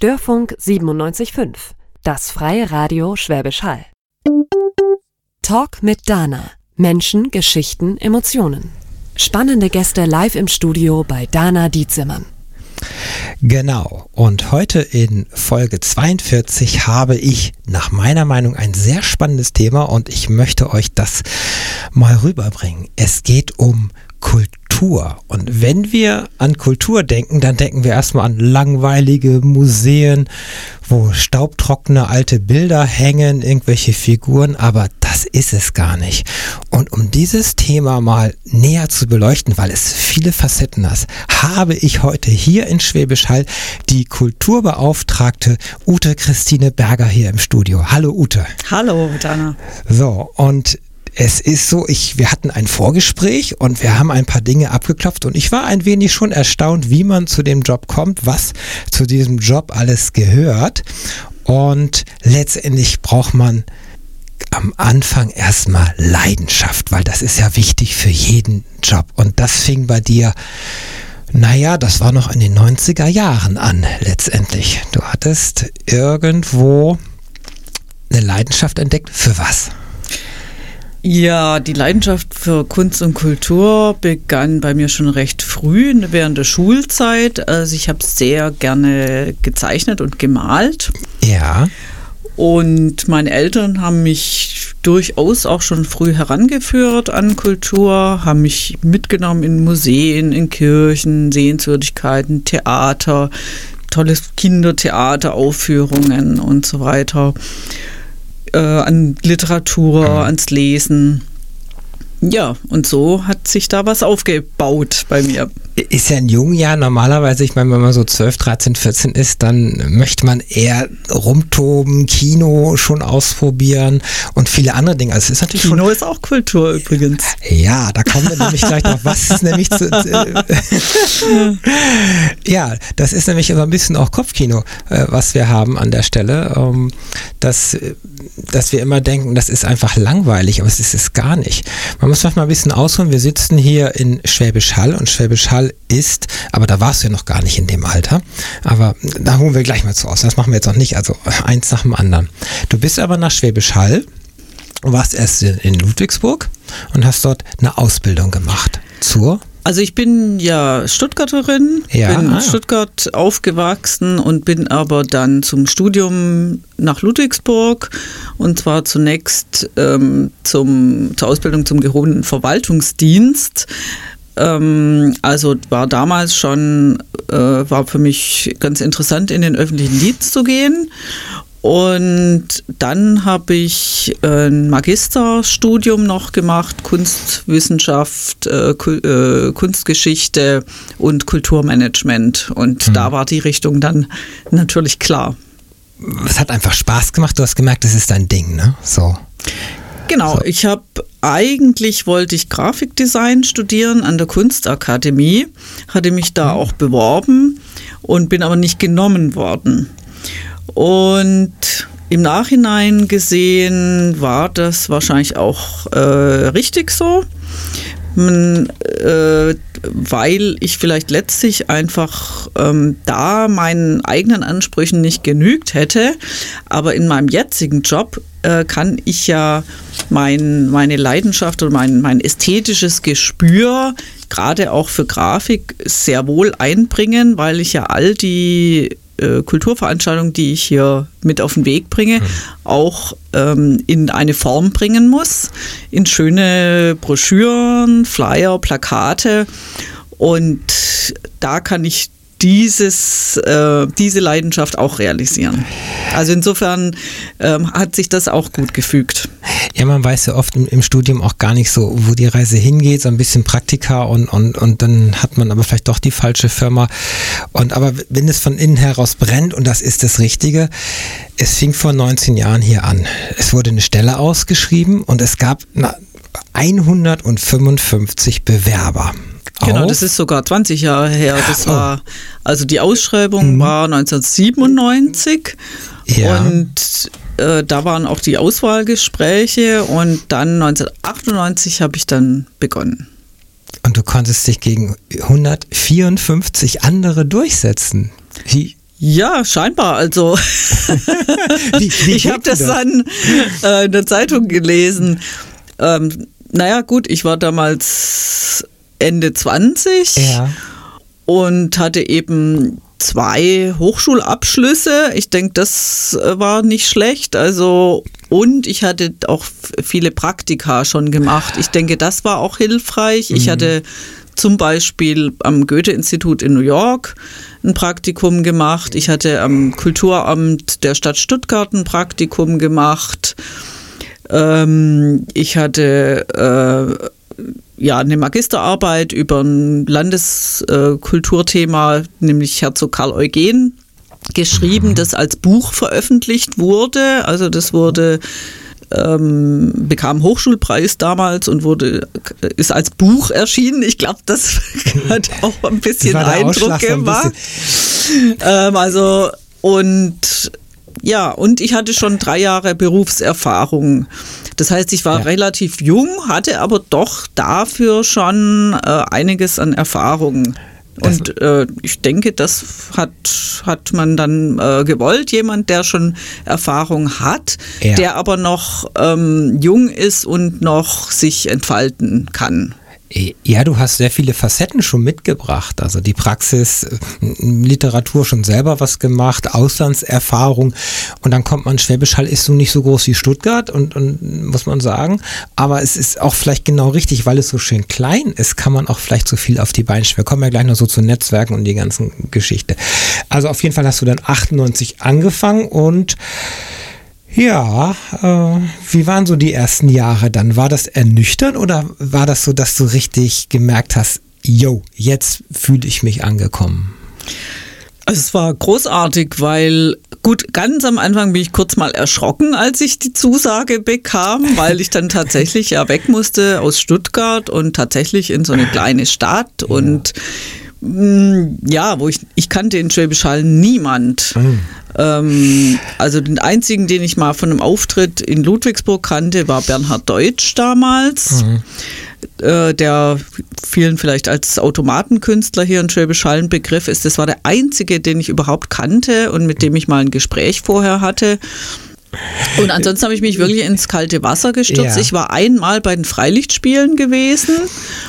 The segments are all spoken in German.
Störfunk 97.5, das freie Radio Schwäbisch Hall. Talk mit Dana. Menschen, Geschichten, Emotionen. Spannende Gäste live im Studio bei Dana Dietzimmern. Genau. Und heute in Folge 42 habe ich nach meiner Meinung ein sehr spannendes Thema und ich möchte euch das mal rüberbringen. Es geht um Kultur. Und wenn wir an Kultur denken, dann denken wir erstmal an langweilige Museen, wo staubtrockene alte Bilder hängen, irgendwelche Figuren, aber das ist es gar nicht. Und um dieses Thema mal näher zu beleuchten, weil es viele Facetten hat, habe ich heute hier in Schwäbisch Hall die Kulturbeauftragte Ute Christine Berger hier im Studio. Hallo Ute. Hallo Dana. So, und es ist so, ich, wir hatten ein Vorgespräch und wir haben ein paar Dinge abgeklopft und ich war ein wenig schon erstaunt, wie man zu dem Job kommt, was zu diesem Job alles gehört. Und letztendlich braucht man am Anfang erstmal Leidenschaft, weil das ist ja wichtig für jeden Job. Und das fing bei dir, naja, das war noch in den 90er Jahren an, letztendlich. Du hattest irgendwo eine Leidenschaft entdeckt. Für was? Ja, die Leidenschaft für Kunst und Kultur begann bei mir schon recht früh während der Schulzeit. Also ich habe sehr gerne gezeichnet und gemalt. Ja. Und meine Eltern haben mich durchaus auch schon früh herangeführt an Kultur, haben mich mitgenommen in Museen, in Kirchen, Sehenswürdigkeiten, Theater, tolles Kindertheateraufführungen und so weiter äh, an Literatur, mhm. ans Lesen. Ja, und so hat sich da was aufgebaut bei mir. Ist ja in jungen Jahren normalerweise, ich meine, wenn man so 12, 13, 14 ist, dann möchte man eher rumtoben, Kino schon ausprobieren und viele andere Dinge. Also es ist natürlich Kino schon, ist auch Kultur übrigens. Ja, da kommen wir nämlich gleich noch. Was ist nämlich zu, Ja, das ist nämlich so ein bisschen auch Kopfkino, äh, was wir haben an der Stelle. Ähm, dass, dass wir immer denken, das ist einfach langweilig, aber es ist es gar nicht. Man muss manchmal ein bisschen ausholen. Wir sitzen hier in Schwäbisch Hall und Schwäbisch Hall ist, aber da warst du ja noch gar nicht in dem Alter. Aber da holen wir gleich mal zu aus. Das machen wir jetzt noch nicht. Also eins nach dem anderen. Du bist aber nach Schwäbisch Hall warst erst in Ludwigsburg und hast dort eine Ausbildung gemacht zur also ich bin ja Stuttgarterin, ja, bin in ah, Stuttgart aufgewachsen und bin aber dann zum Studium nach Ludwigsburg und zwar zunächst ähm, zum, zur Ausbildung zum gehobenen Verwaltungsdienst. Ähm, also war damals schon, äh, war für mich ganz interessant, in den öffentlichen Dienst zu gehen und dann habe ich ein Magisterstudium noch gemacht, Kunstwissenschaft, äh, äh, Kunstgeschichte und Kulturmanagement. Und mhm. da war die Richtung dann natürlich klar. Es hat einfach Spaß gemacht. Du hast gemerkt, das ist dein Ding, ne? So. Genau, so. ich habe eigentlich wollte ich Grafikdesign studieren an der Kunstakademie, hatte mich da mhm. auch beworben und bin aber nicht genommen worden. Und im Nachhinein gesehen war das wahrscheinlich auch äh, richtig so. Man, äh, weil ich vielleicht letztlich einfach ähm, da meinen eigenen Ansprüchen nicht genügt hätte. Aber in meinem jetzigen Job äh, kann ich ja mein, meine Leidenschaft oder mein, mein ästhetisches Gespür gerade auch für Grafik sehr wohl einbringen, weil ich ja all die äh, Kulturveranstaltung, die ich hier mit auf den Weg bringe, mhm. auch ähm, in eine Form bringen muss, in schöne Broschüren, Flyer, Plakate. Und da kann ich dieses, äh, diese Leidenschaft auch realisieren. Also insofern ähm, hat sich das auch gut gefügt. Ja, man weiß ja oft im, im, Studium auch gar nicht so, wo die Reise hingeht, so ein bisschen Praktika und, und, und dann hat man aber vielleicht doch die falsche Firma. Und aber wenn es von innen heraus brennt, und das ist das Richtige, es fing vor 19 Jahren hier an. Es wurde eine Stelle ausgeschrieben und es gab na, 155 Bewerber. Genau, auf. das ist sogar 20 Jahre her. Das oh. war, also die Ausschreibung mhm. war 1997 ja. und äh, da waren auch die Auswahlgespräche und dann 1998 habe ich dann begonnen. Und du konntest dich gegen 154 andere durchsetzen. Wie, Ja, scheinbar. Also wie, wie ich habe das, das, dann äh, in der Zeitung gelesen. Ähm, naja, gut, ich war damals Ende 20 ja. und hatte eben zwei Hochschulabschlüsse. Ich denke, das äh, war nicht schlecht. Also und ich hatte auch viele Praktika schon gemacht. Ich denke, das war auch hilfreich. Ich mhm. hatte zum Beispiel am Goethe-Institut in New York ein Praktikum gemacht. Ich hatte am Kulturamt der Stadt Stuttgart ein Praktikum gemacht. Ähm, ich hatte äh, ja eine Magisterarbeit über ein Landeskulturthema, nämlich Herzog Karl Eugen geschrieben, das als Buch veröffentlicht wurde. Also das wurde ähm, bekam Hochschulpreis damals und wurde ist als Buch erschienen. Ich glaube, das hat auch ein bisschen Eindruck gemacht. Ähm, also und ja, und ich hatte schon drei Jahre Berufserfahrung. Das heißt, ich war ja. relativ jung, hatte aber doch dafür schon äh, einiges an Erfahrung. Und äh, ich denke, das hat, hat man dann äh, gewollt. Jemand, der schon Erfahrung hat, ja. der aber noch ähm, jung ist und noch sich entfalten kann. Ja, du hast sehr viele Facetten schon mitgebracht. Also die Praxis, äh, Literatur schon selber was gemacht, Auslandserfahrung. Und dann kommt man, Schwäbisch Hall ist so nicht so groß wie Stuttgart und, und muss man sagen. Aber es ist auch vielleicht genau richtig, weil es so schön klein ist, kann man auch vielleicht so viel auf die Beine stellen. Wir kommen ja gleich noch so zu Netzwerken und die ganzen Geschichte. Also auf jeden Fall hast du dann 98 angefangen und ja, äh, wie waren so die ersten Jahre dann? War das ernüchternd oder war das so, dass du richtig gemerkt hast, yo, jetzt fühle ich mich angekommen? Also es war großartig, weil gut, ganz am Anfang bin ich kurz mal erschrocken, als ich die Zusage bekam, weil ich dann tatsächlich ja weg musste aus Stuttgart und tatsächlich in so eine kleine Stadt ja. und mm, ja, wo ich, ich kannte in Schwäbisch Hall niemand. Mhm. Ähm, also den einzigen, den ich mal von einem Auftritt in Ludwigsburg kannte, war Bernhard Deutsch damals. Mhm. Äh, der vielen vielleicht als Automatenkünstler hier in Schwäbisch Hall ein Begriff ist. Das war der einzige, den ich überhaupt kannte und mit dem ich mal ein Gespräch vorher hatte. Und ansonsten habe ich mich wirklich ins kalte Wasser gestürzt. Ja. Ich war einmal bei den Freilichtspielen gewesen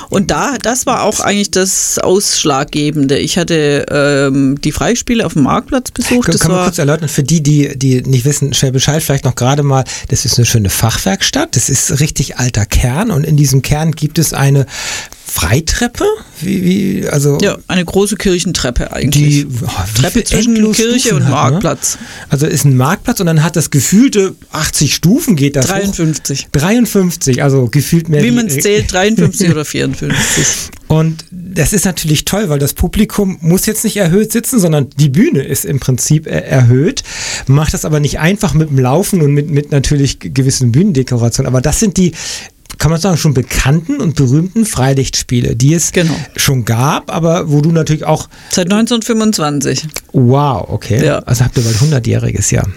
und da, das war auch eigentlich das Ausschlaggebende. Ich hatte ähm, die Freispiele auf dem Marktplatz besucht. Das kann man kurz erläutern für die, die, die nicht wissen, Schwäbisch Hall vielleicht noch gerade mal, das ist eine schöne Fachwerkstatt, das ist richtig alter Kern und in diesem Kern gibt es eine Freitreppe? Wie, wie, also ja, eine große Kirchentreppe eigentlich. Die oh, Treppe zwischen Kirche und hat, ne? Marktplatz. Ne? Also ist ein Marktplatz und dann hat das gefühlte 80 Stufen geht das 53. Hoch. 53, also gefühlt mehr. Wie man es zählt, 53 oder 54. Und das ist natürlich toll, weil das Publikum muss jetzt nicht erhöht sitzen, sondern die Bühne ist im Prinzip erhöht. Macht das aber nicht einfach mit dem Laufen und mit, mit natürlich gewissen Bühnendekorationen. Aber das sind die kann man sagen, schon bekannten und berühmten Freilichtspiele, die es genau. schon gab, aber wo du natürlich auch. Seit 1925. Wow, okay. Ja. Also habt ihr bald 100-jähriges Jahr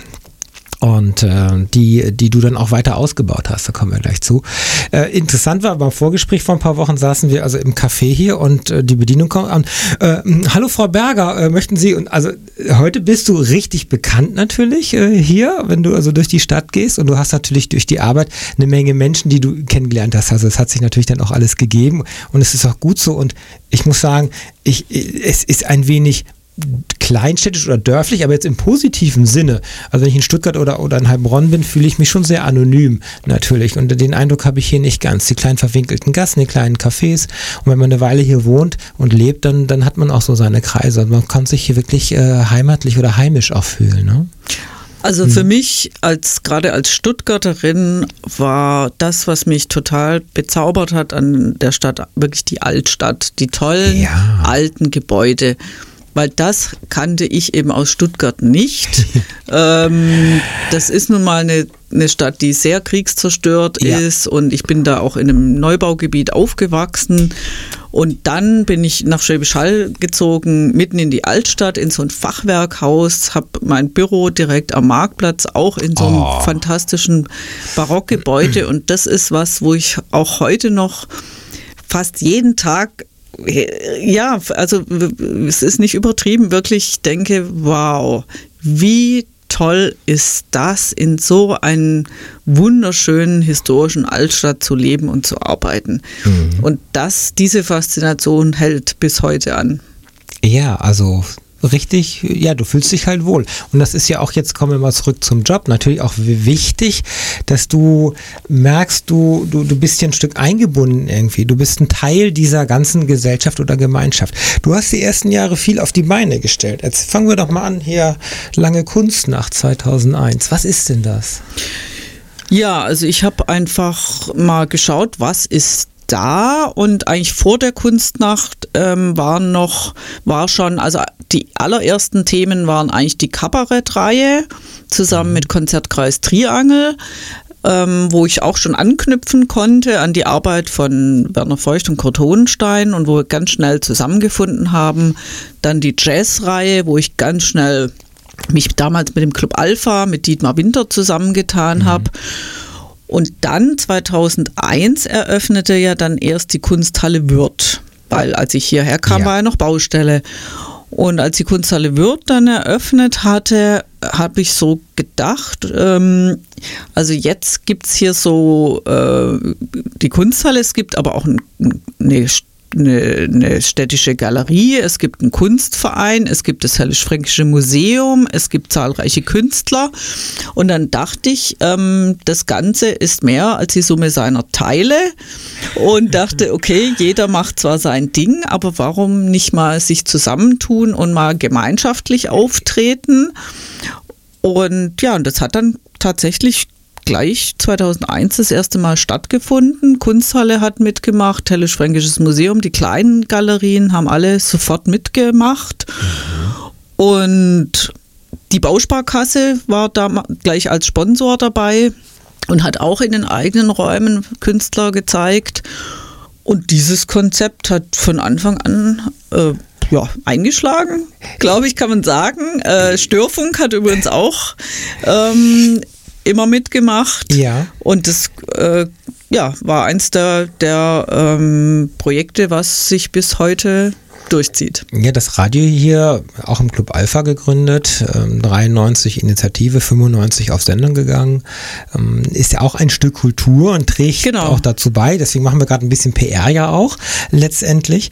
und äh, die, die du dann auch weiter ausgebaut hast, da kommen wir gleich zu. Äh, interessant war, beim Vorgespräch vor ein paar Wochen saßen wir also im Café hier und äh, die Bedienung kommt an. Äh, Hallo Frau Berger, äh, möchten Sie, und also heute bist du richtig bekannt natürlich äh, hier, wenn du also durch die Stadt gehst und du hast natürlich durch die Arbeit eine Menge Menschen, die du kennengelernt hast. Also es hat sich natürlich dann auch alles gegeben und es ist auch gut so und ich muss sagen, ich, es ist ein wenig kleinstädtisch oder dörflich, aber jetzt im positiven Sinne. Also wenn ich in Stuttgart oder, oder in Heilbronn bin, fühle ich mich schon sehr anonym natürlich. Und den Eindruck habe ich hier nicht ganz. Die kleinen verwinkelten Gassen, die kleinen Cafés. Und wenn man eine Weile hier wohnt und lebt, dann, dann hat man auch so seine Kreise. Und man kann sich hier wirklich äh, heimatlich oder heimisch auch fühlen. Ne? Also für hm. mich als gerade als Stuttgarterin war das, was mich total bezaubert hat an der Stadt, wirklich die Altstadt, die tollen ja. alten Gebäude weil das kannte ich eben aus Stuttgart nicht. ähm, das ist nun mal eine, eine Stadt, die sehr kriegszerstört ja. ist und ich bin da auch in einem Neubaugebiet aufgewachsen. Und dann bin ich nach Schwäbisch Hall gezogen, mitten in die Altstadt, in so ein Fachwerkhaus, habe mein Büro direkt am Marktplatz, auch in so einem oh. fantastischen Barockgebäude. Und das ist was, wo ich auch heute noch fast jeden Tag ja, also es ist nicht übertrieben, wirklich, ich denke, wow, wie toll ist das, in so einer wunderschönen historischen Altstadt zu leben und zu arbeiten. Mhm. Und das, diese Faszination hält bis heute an. Ja, also richtig, ja, du fühlst dich halt wohl. Und das ist ja auch, jetzt kommen wir mal zurück zum Job, natürlich auch wichtig, dass du merkst, du, du, du bist hier ein Stück eingebunden irgendwie. Du bist ein Teil dieser ganzen Gesellschaft oder Gemeinschaft. Du hast die ersten Jahre viel auf die Beine gestellt. Jetzt fangen wir doch mal an hier, lange Kunst nach 2001. Was ist denn das? Ja, also ich habe einfach mal geschaut, was ist da und eigentlich vor der Kunstnacht ähm, waren noch, war schon, also die allerersten Themen waren eigentlich die Kabarettreihe zusammen mhm. mit Konzertkreis Triangel. Ähm, wo ich auch schon anknüpfen konnte an die Arbeit von Werner Feucht und Kurt Hohenstein und wo wir ganz schnell zusammengefunden haben. Dann die Jazzreihe, wo ich ganz schnell mich damals mit dem Club Alpha, mit Dietmar Winter zusammengetan mhm. habe. Und dann 2001 eröffnete ja dann erst die Kunsthalle Würth, weil als ich hierher kam, ja. war ja noch Baustelle. Und als die Kunsthalle Würth dann eröffnet hatte, habe ich so gedacht, ähm, also jetzt gibt es hier so äh, die Kunsthalle, es gibt aber auch ein, eine eine, eine städtische Galerie, es gibt einen Kunstverein, es gibt das Höllisch-Fränkische Museum, es gibt zahlreiche Künstler. Und dann dachte ich, ähm, das Ganze ist mehr als die Summe seiner Teile und dachte, okay, jeder macht zwar sein Ding, aber warum nicht mal sich zusammentun und mal gemeinschaftlich auftreten? Und ja, und das hat dann tatsächlich gleich 2001 das erste Mal stattgefunden. Kunsthalle hat mitgemacht, Hellisch-Fränkisches Museum, die kleinen Galerien haben alle sofort mitgemacht. Und die Bausparkasse war da gleich als Sponsor dabei und hat auch in den eigenen Räumen Künstler gezeigt. Und dieses Konzept hat von Anfang an äh, ja, eingeschlagen, glaube ich, kann man sagen. Äh, Störfunk hat übrigens auch ähm, immer mitgemacht. Ja. Und das äh, ja, war eins der, der ähm, Projekte, was sich bis heute durchzieht. Ja, das Radio hier, auch im Club Alpha gegründet, ähm, 93 Initiative, 95 auf Sendung gegangen, ähm, ist ja auch ein Stück Kultur und trägt genau. auch dazu bei. Deswegen machen wir gerade ein bisschen PR ja auch letztendlich.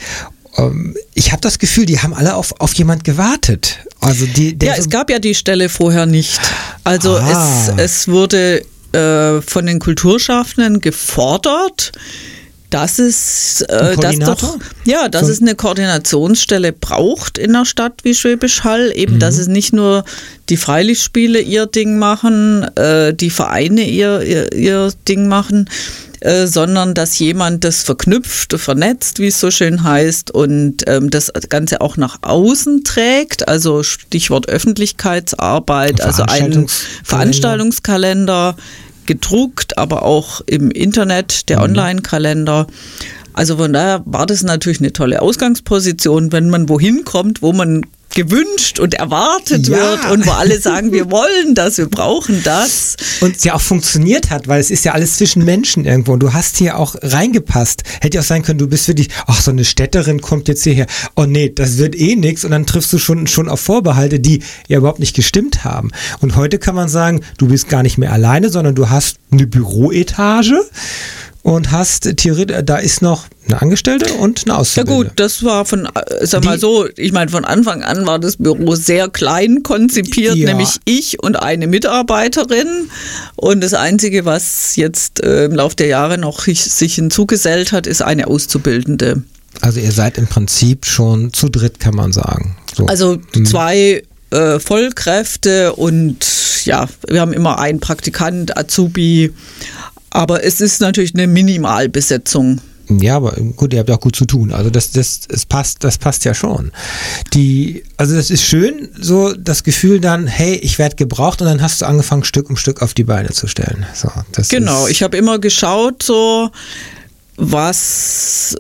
Ähm, ich habe das Gefühl, die haben alle auf, auf jemand gewartet. Also die, ja, es gab ja die Stelle vorher nicht. Also ah. es, es wurde äh, von den Kulturschaffenden gefordert, dass es, äh, dass doch, ja, dass so. es eine Koordinationsstelle braucht in einer Stadt wie Schwäbisch Hall. Eben, mhm. dass es nicht nur die Freilichtspiele ihr Ding machen, äh, die Vereine ihr, ihr, ihr Ding machen, äh, sondern dass jemand das verknüpft, vernetzt, wie es so schön heißt, und ähm, das Ganze auch nach außen trägt. Also Stichwort Öffentlichkeitsarbeit, also ein Veranstaltungskalender gedruckt, aber auch im Internet, der mhm. Online-Kalender. Also von daher war das natürlich eine tolle Ausgangsposition, wenn man wohin kommt, wo man gewünscht und erwartet ja. wird und wo alle sagen, wir wollen das, wir brauchen das. Und es ja auch funktioniert hat, weil es ist ja alles zwischen Menschen irgendwo und du hast hier auch reingepasst. Hätte ja auch sein können, du bist wirklich, ach, so eine Städterin kommt jetzt hierher. Oh nee, das wird eh nichts und dann triffst du schon, schon auf Vorbehalte, die ja überhaupt nicht gestimmt haben. Und heute kann man sagen, du bist gar nicht mehr alleine, sondern du hast eine Büroetage und hast theoretisch, da ist noch eine Angestellte und eine Auszubildende. Ja gut, das war von, äh, sag mal so, ich meine, von Anfang an war das Büro sehr klein konzipiert, ja. nämlich ich und eine Mitarbeiterin. Und das Einzige, was jetzt äh, im Laufe der Jahre noch sich hinzugesellt hat, ist eine Auszubildende. Also ihr seid im Prinzip schon zu dritt, kann man sagen. So. Also mhm. zwei äh, Vollkräfte und ja, wir haben immer einen Praktikant, Azubi. Aber es ist natürlich eine Minimalbesetzung. Ja, aber gut, ihr habt auch gut zu tun. Also das, das, das passt, das passt ja schon. Die, also das ist schön, so das Gefühl dann, hey, ich werde gebraucht und dann hast du angefangen, Stück um Stück auf die Beine zu stellen. So, genau, ich habe immer geschaut, so was,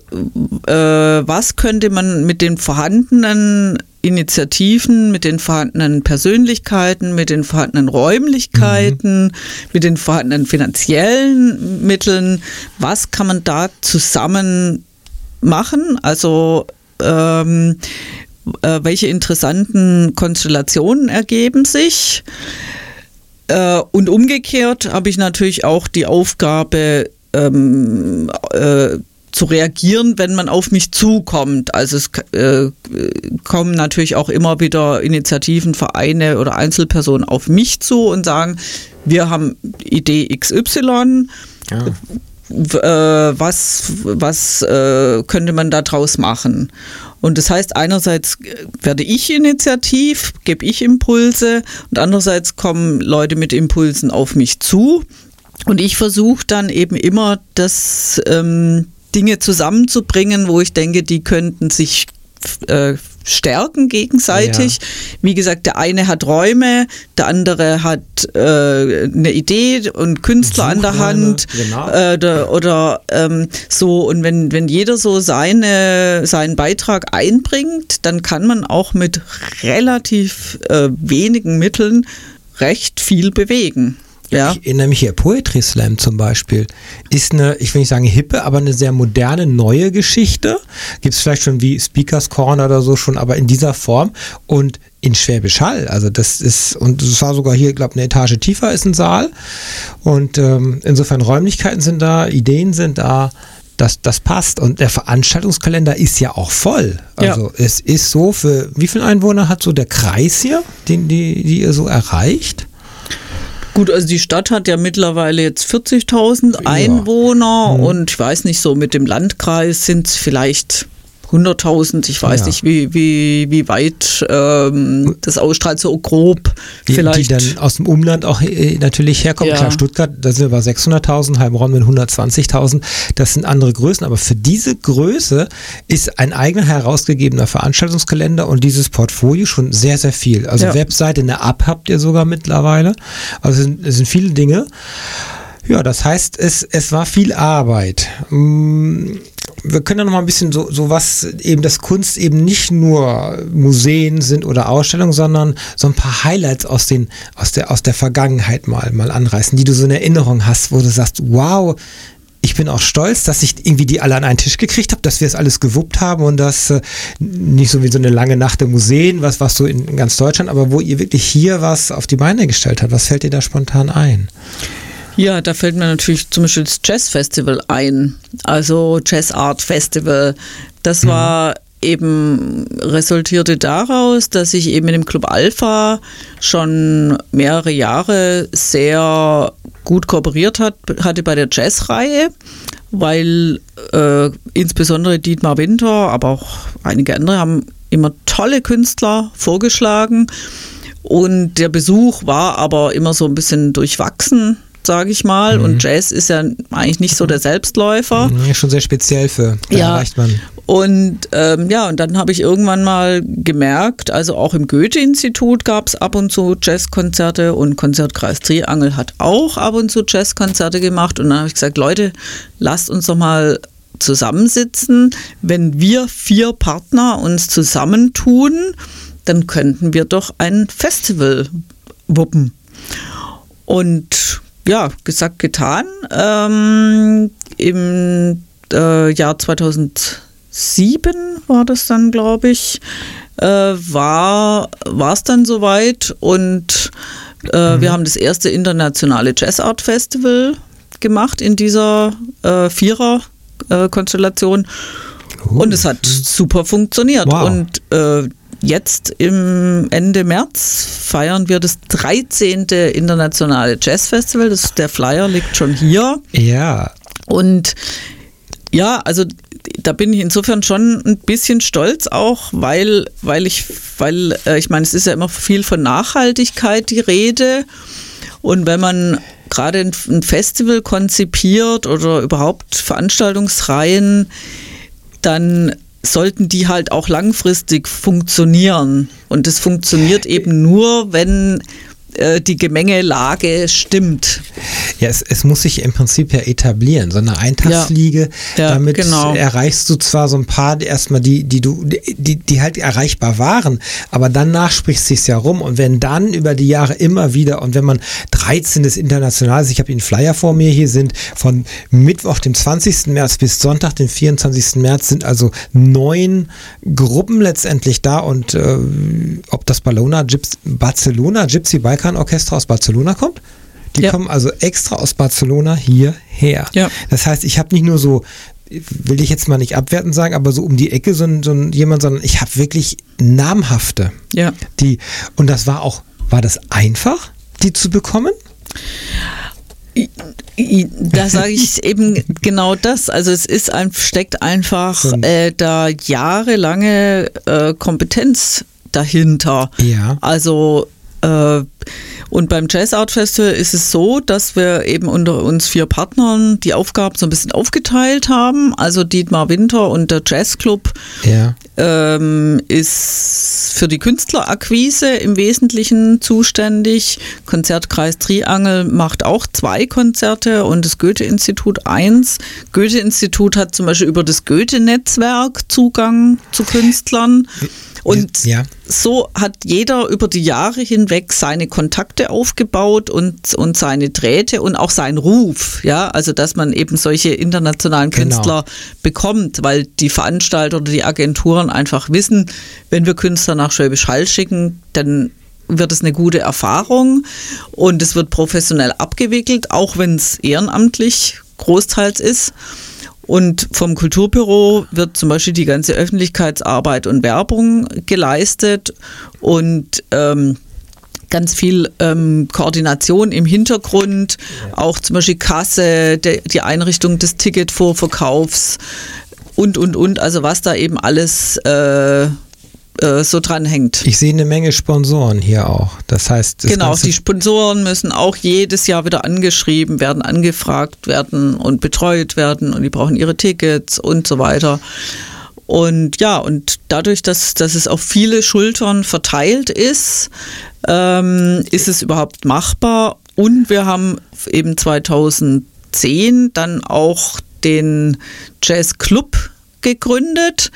äh, was könnte man mit den vorhandenen Initiativen, mit den vorhandenen Persönlichkeiten, mit den vorhandenen Räumlichkeiten, mhm. mit den vorhandenen finanziellen Mitteln, was kann man da zusammen machen. Also ähm, äh, welche interessanten Konstellationen ergeben sich. Äh, und umgekehrt habe ich natürlich auch die Aufgabe, ähm, äh, zu reagieren, wenn man auf mich zukommt. Also es äh, kommen natürlich auch immer wieder Initiativen, Vereine oder Einzelpersonen auf mich zu und sagen, wir haben Idee XY. Ja. Äh, was was äh, könnte man daraus machen? Und das heißt, einerseits werde ich initiativ, gebe ich Impulse und andererseits kommen Leute mit Impulsen auf mich zu. Und ich versuche dann eben immer, das ähm, Dinge zusammenzubringen, wo ich denke, die könnten sich äh, stärken gegenseitig. Ja. Wie gesagt, der eine hat Räume, der andere hat äh, eine Idee und Künstler an der Hand genau. äh, der, oder ähm, so. Und wenn, wenn jeder so seine, seinen Beitrag einbringt, dann kann man auch mit relativ äh, wenigen Mitteln recht viel bewegen. Ja. Ich erinnere mich hier, Poetry Slam zum Beispiel ist eine, ich will nicht sagen hippe, aber eine sehr moderne, neue Geschichte. Gibt es vielleicht schon wie Speakers Corner oder so schon, aber in dieser Form und in Schwäbisch Hall. Also das ist, und es war sogar hier, ich glaube, eine Etage tiefer ist ein Saal. Und ähm, insofern Räumlichkeiten sind da, Ideen sind da. Das, das passt. Und der Veranstaltungskalender ist ja auch voll. Also ja. es ist so, für wie viele Einwohner hat so der Kreis hier, den die, die ihr so erreicht? Gut, also die Stadt hat ja mittlerweile jetzt 40.000 Einwohner ja. mhm. und ich weiß nicht, so mit dem Landkreis sind es vielleicht 100.000, ich weiß ja. nicht, wie, wie, wie weit ähm, das ausstrahlt, so grob die, vielleicht. Die dann aus dem Umland auch äh, natürlich herkommen. Ja. Klar, Stuttgart, da sind wir bei 600.000, Heilbronn mit 120.000, das sind andere Größen, aber für diese Größe ist ein eigener herausgegebener Veranstaltungskalender und dieses Portfolio schon sehr, sehr viel. Also ja. Webseite, eine App habt ihr sogar mittlerweile. Also es sind, es sind viele Dinge. Ja, das heißt, es, es war viel Arbeit. Wir können ja noch mal ein bisschen so, so was eben, dass Kunst eben nicht nur Museen sind oder Ausstellungen, sondern so ein paar Highlights aus, den, aus, der, aus der Vergangenheit mal, mal anreißen, die du so in Erinnerung hast, wo du sagst, wow, ich bin auch stolz, dass ich irgendwie die alle an einen Tisch gekriegt habe, dass wir es alles gewuppt haben und das äh, nicht so wie so eine lange Nacht im Museen, was, was so in ganz Deutschland, aber wo ihr wirklich hier was auf die Beine gestellt habt. Was fällt dir da spontan ein? Ja, da fällt mir natürlich zum Beispiel das Jazz Festival ein. Also Jazz Art Festival. Das mhm. war eben resultierte daraus, dass ich eben in dem Club Alpha schon mehrere Jahre sehr gut kooperiert hat, hatte bei der Jazzreihe, weil äh, insbesondere Dietmar Winter, aber auch einige andere haben immer tolle Künstler vorgeschlagen. Und der Besuch war aber immer so ein bisschen durchwachsen sage ich mal. Mhm. Und Jazz ist ja eigentlich nicht so der Selbstläufer. Ja, schon sehr speziell für. Da ja. erreicht man. Und ähm, ja, und dann habe ich irgendwann mal gemerkt, also auch im Goethe-Institut gab es ab und zu Jazzkonzerte und Konzertkreis Triangel hat auch ab und zu Jazzkonzerte gemacht. Und dann habe ich gesagt, Leute, lasst uns doch mal zusammensitzen. Wenn wir vier Partner uns zusammentun, dann könnten wir doch ein Festival wuppen. Und ja, gesagt, getan. Ähm, Im äh, Jahr 2007 war das dann, glaube ich, äh, war es dann soweit und äh, mhm. wir haben das erste internationale Jazz Art Festival gemacht in dieser äh, Vierer-Konstellation. Oh. Und es hat super funktioniert. Wow. Und äh, Jetzt im Ende März feiern wir das 13. internationale Jazzfestival. Das, der Flyer liegt schon hier. Ja. Und ja, also da bin ich insofern schon ein bisschen stolz auch, weil, weil ich, weil, äh, ich meine, es ist ja immer viel von Nachhaltigkeit die Rede. Und wenn man gerade ein Festival konzipiert oder überhaupt Veranstaltungsreihen, dann sollten die halt auch langfristig funktionieren. Und das funktioniert eben nur, wenn äh, die Gemengelage stimmt. Ja, es, es muss sich im Prinzip ja etablieren. So eine Eintagsfliege, Ja, ja, damit genau. erreichst du zwar so ein paar erstmal, die, die du, die, die halt erreichbar waren, aber danach spricht sich's ja rum. Und wenn dann über die Jahre immer wieder und wenn man 13 des Internationals, ich habe Ihnen Flyer vor mir, hier sind von Mittwoch, dem 20. März bis Sonntag, den 24. März, sind also neun Gruppen letztendlich da und äh, ob das Barcelona, Gyps, Barcelona Gypsy Balkan Orchester aus Barcelona kommt? Die Ja. kommen also extra aus Barcelona hierher. Ja. Das heißt, ich habe nicht nur so, will ich jetzt mal nicht abwertend sagen, aber so um die Ecke so, ein- so ein, jemand, sondern ich habe wirklich namhafte. Ja. Die, und das war auch, war das einfach, die zu bekommen? Da sage ich eben genau das. Also es ist ein, steckt einfach äh, da jahrelange äh, Kompetenz dahinter. Ja. Also und beim Jazz Art Festival ist es so, dass wir eben unter uns vier Partnern die Aufgaben so ein bisschen aufgeteilt haben. Also Dietmar Winter und der Jazzclub Ja. Ähm, ist für die Künstlerakquise im Wesentlichen zuständig. Konzertkreis Triangel macht auch zwei Konzerte und das Goethe-Institut eins. Goethe-Institut hat zum Beispiel über das Goethe-Netzwerk Zugang zu Künstlern. Und Ja. so hat jeder über die Jahre hinweg seine Kontakte aufgebaut und, und seine Drähte und auch seinen Ruf. Ja, also dass man eben solche internationalen Genau. Künstler bekommt, weil die Veranstalter oder die Agenturen einfach wissen, wenn wir Künstler nach Schwäbisch Hall schicken, dann wird es eine gute Erfahrung und es wird professionell abgewickelt, auch wenn es ehrenamtlich großteils ist. Und vom Kulturbüro wird zum Beispiel die ganze Öffentlichkeitsarbeit und Werbung geleistet und ähm, ganz viel ähm, Koordination im Hintergrund, auch zum Beispiel Kasse, de, die Einrichtung des Ticketvorverkaufs und, und, und, also was da eben alles äh, äh, so dran hängt. Ich sehe eine Menge Sponsoren hier auch. Das heißt, das Genau, die Sponsoren müssen auch jedes Jahr wieder angeschrieben werden, angefragt werden und betreut werden und die brauchen ihre Tickets und so weiter. Und ja, und dadurch, dass, dass es auf viele Schultern verteilt ist, ähm, ist es überhaupt machbar. Und wir haben eben 2010 dann auch den Jazz Club gegründet,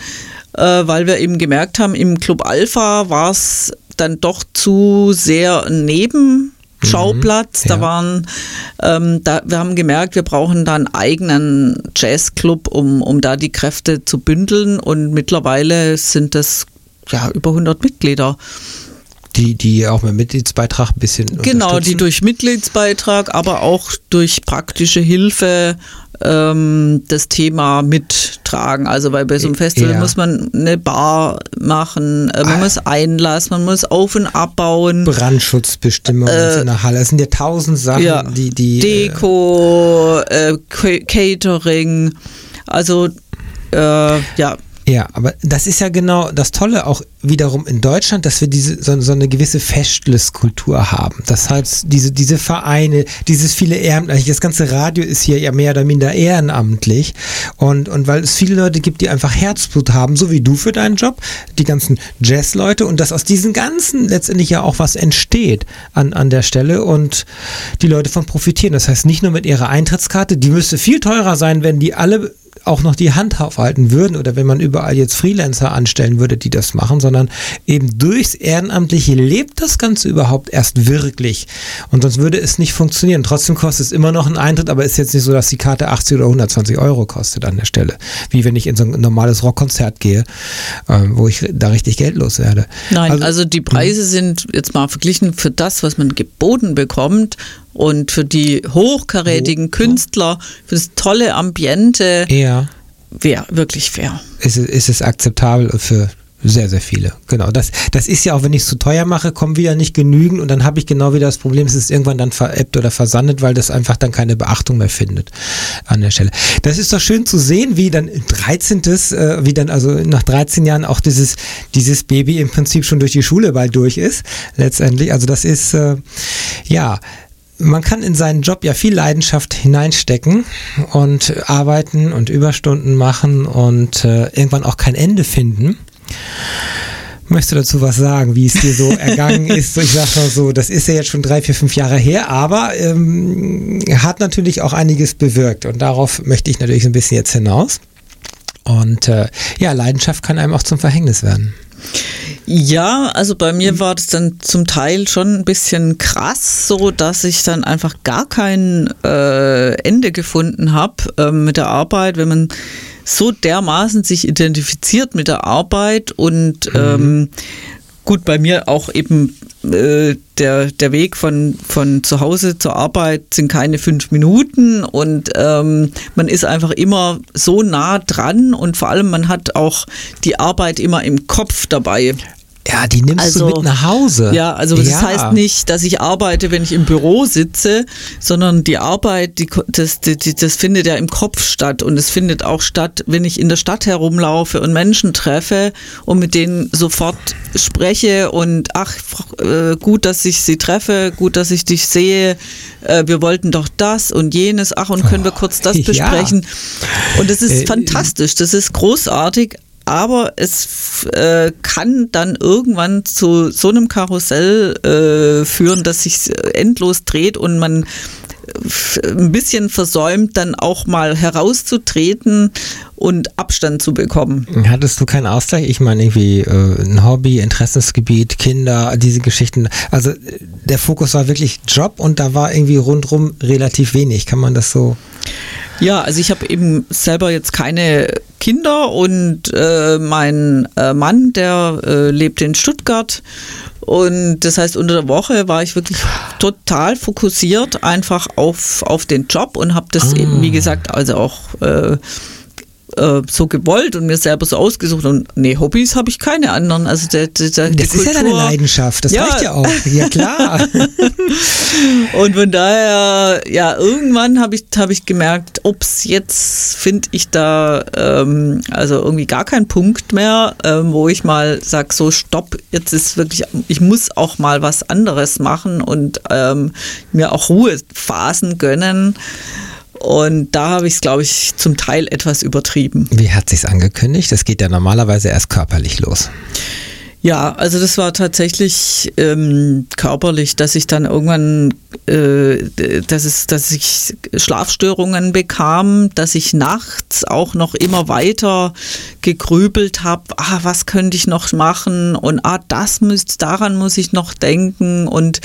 äh, weil wir eben gemerkt haben, im Club Alpha war es dann doch zu sehr ein Nebenschauplatz. Mhm, ja. Da waren, ähm, da, wir haben gemerkt, wir brauchen da einen eigenen Jazzclub, um, um da die Kräfte zu bündeln. Und mittlerweile sind das ja über 100 Mitglieder. die, die auch mit Mitgliedsbeitrag ein bisschen Genau, die durch Mitgliedsbeitrag, aber auch durch praktische Hilfe ähm, das Thema mittragen. Also weil bei so einem Festival Ja. muss man eine Bar machen, äh, man Ah. muss Einlass, man muss auf- und abbauen. Brandschutzbestimmungen in der Halle. Es sind ja tausend Sachen, Äh, Ja, die, die äh, Deko, äh, Ca- Catering, also äh, ja, Ja, aber das ist ja genau das Tolle auch wiederum in Deutschland, dass wir diese so, so eine gewisse Festlistkultur haben. Das heißt, diese, diese Vereine, dieses viele Ehrenamtliche, das ganze Radio ist hier ja mehr oder minder ehrenamtlich. Und, und weil es viele Leute gibt, die einfach Herzblut haben, so wie du für deinen Job, die ganzen Jazzleute und dass aus diesen ganzen letztendlich ja auch was entsteht an, an der Stelle und die Leute von profitieren. Das heißt, nicht nur mit ihrer Eintrittskarte, die müsste viel teurer sein, wenn die alle auch noch die Hand aufhalten würden oder wenn man überall jetzt Freelancer anstellen würde, die das machen, sondern eben durchs Ehrenamtliche lebt das Ganze überhaupt erst wirklich. Und sonst würde es nicht funktionieren. Trotzdem kostet es immer noch einen Eintritt, aber ist jetzt nicht so, dass die Karte 80 oder 120 Euro kostet an der Stelle. Wie wenn ich in so ein normales Rockkonzert gehe, ähm, wo ich da richtig geldlos werde. Nein, also, die Preise sind jetzt mal verglichen für das, was man geboten bekommt und für die hochkarätigen Künstler, für das tolle Ambiente, eher wäre wirklich fair. ist, es- ist es akzeptabel für sehr, sehr viele. Genau. Das, das ist ja auch, wenn ich es zu teuer mache, kommen wieder nicht genügend und dann habe ich genau wieder das Problem, es ist irgendwann dann veräppt oder versandet, weil das einfach dann keine Beachtung mehr findet an der Stelle. Das ist doch schön zu sehen, wie dann 13. Äh, wie dann also nach 13 Jahren auch dieses, dieses Baby im Prinzip schon durch die Schule bald durch ist, letztendlich. Also das ist, äh, ja, man kann in seinen Job ja viel Leidenschaft hineinstecken und arbeiten und Überstunden machen und äh, irgendwann auch kein Ende finden. Möchtest du dazu was sagen, wie es dir so ergangen ist? Ich sage mal so, das ist ja jetzt schon drei, vier, fünf Jahre her, aber ähm, hat natürlich auch einiges bewirkt und darauf möchte ich natürlich so ein bisschen jetzt hinaus. Und äh, ja, Leidenschaft kann einem auch zum Verhängnis werden. Ja, also bei mir war das dann zum Teil schon ein bisschen krass, so dass ich dann einfach gar kein äh, Ende gefunden habe äh, mit der Arbeit, wenn man so dermaßen sich identifiziert mit der Arbeit und mhm. ähm, gut, bei mir auch eben äh, der, der Weg von, von zu Hause zur Arbeit sind keine fünf Minuten und ähm, man ist einfach immer so nah dran und vor allem man hat auch die Arbeit immer im Kopf dabei. Ja, die nimmst also, du mit nach Hause. Ja, also das ja. heißt nicht, dass ich arbeite, wenn ich im Büro sitze, sondern die Arbeit, die, das, die, das findet ja im Kopf statt und es findet auch statt, wenn ich in der Stadt herumlaufe und Menschen treffe und mit denen sofort spreche und ach, äh, gut, dass ich sie treffe, gut, dass ich dich sehe, äh, wir wollten doch das und jenes, ach, und können wir kurz das besprechen. Ja. Und das ist äh, fantastisch, das ist großartig, aber es äh, kann dann irgendwann zu so einem Karussell äh, führen, dass sich endlos dreht und man ein bisschen versäumt, dann auch mal herauszutreten und Abstand zu bekommen. Hattest du keinen Ausgleich? Ich meine, irgendwie äh, ein Hobby, Interessensgebiet, Kinder, diese Geschichten. Also der Fokus war wirklich Job und da war irgendwie rundrum relativ wenig. Kann man das so? Ja, also ich habe eben selber jetzt keine Kinder und äh, mein äh, Mann, der äh, lebt in Stuttgart. Und das heißt, unter der Woche war ich wirklich total fokussiert einfach auf, auf den Job und habe das ah. eben, wie gesagt, also auch äh, äh, so gewollt und mir selber so ausgesucht und nee, Hobbys habe ich keine anderen. Also der, der, der das ist Kultur, ja deine Leidenschaft, das ja. reicht ja auch. Ja klar. und von daher, ja, irgendwann habe ich, hab ich gemerkt, ups, jetzt finde ich da ähm, also irgendwie gar keinen Punkt mehr, ähm, wo ich mal sage, so stopp, jetzt ist wirklich, ich muss auch mal was anderes machen und ähm, mir auch Ruhephasen gönnen. Und da habe ich es, glaube ich, zum Teil etwas übertrieben. Wie hat sich's angekündigt? Das geht ja normalerweise erst körperlich los. Ja, also das war tatsächlich ähm, körperlich, dass ich dann irgendwann, äh, dass, es, dass ich Schlafstörungen bekam, dass ich nachts auch noch immer weiter gegrübelt habe, ah, was könnte ich noch machen? Und ah, das müsst, daran muss ich noch denken. Und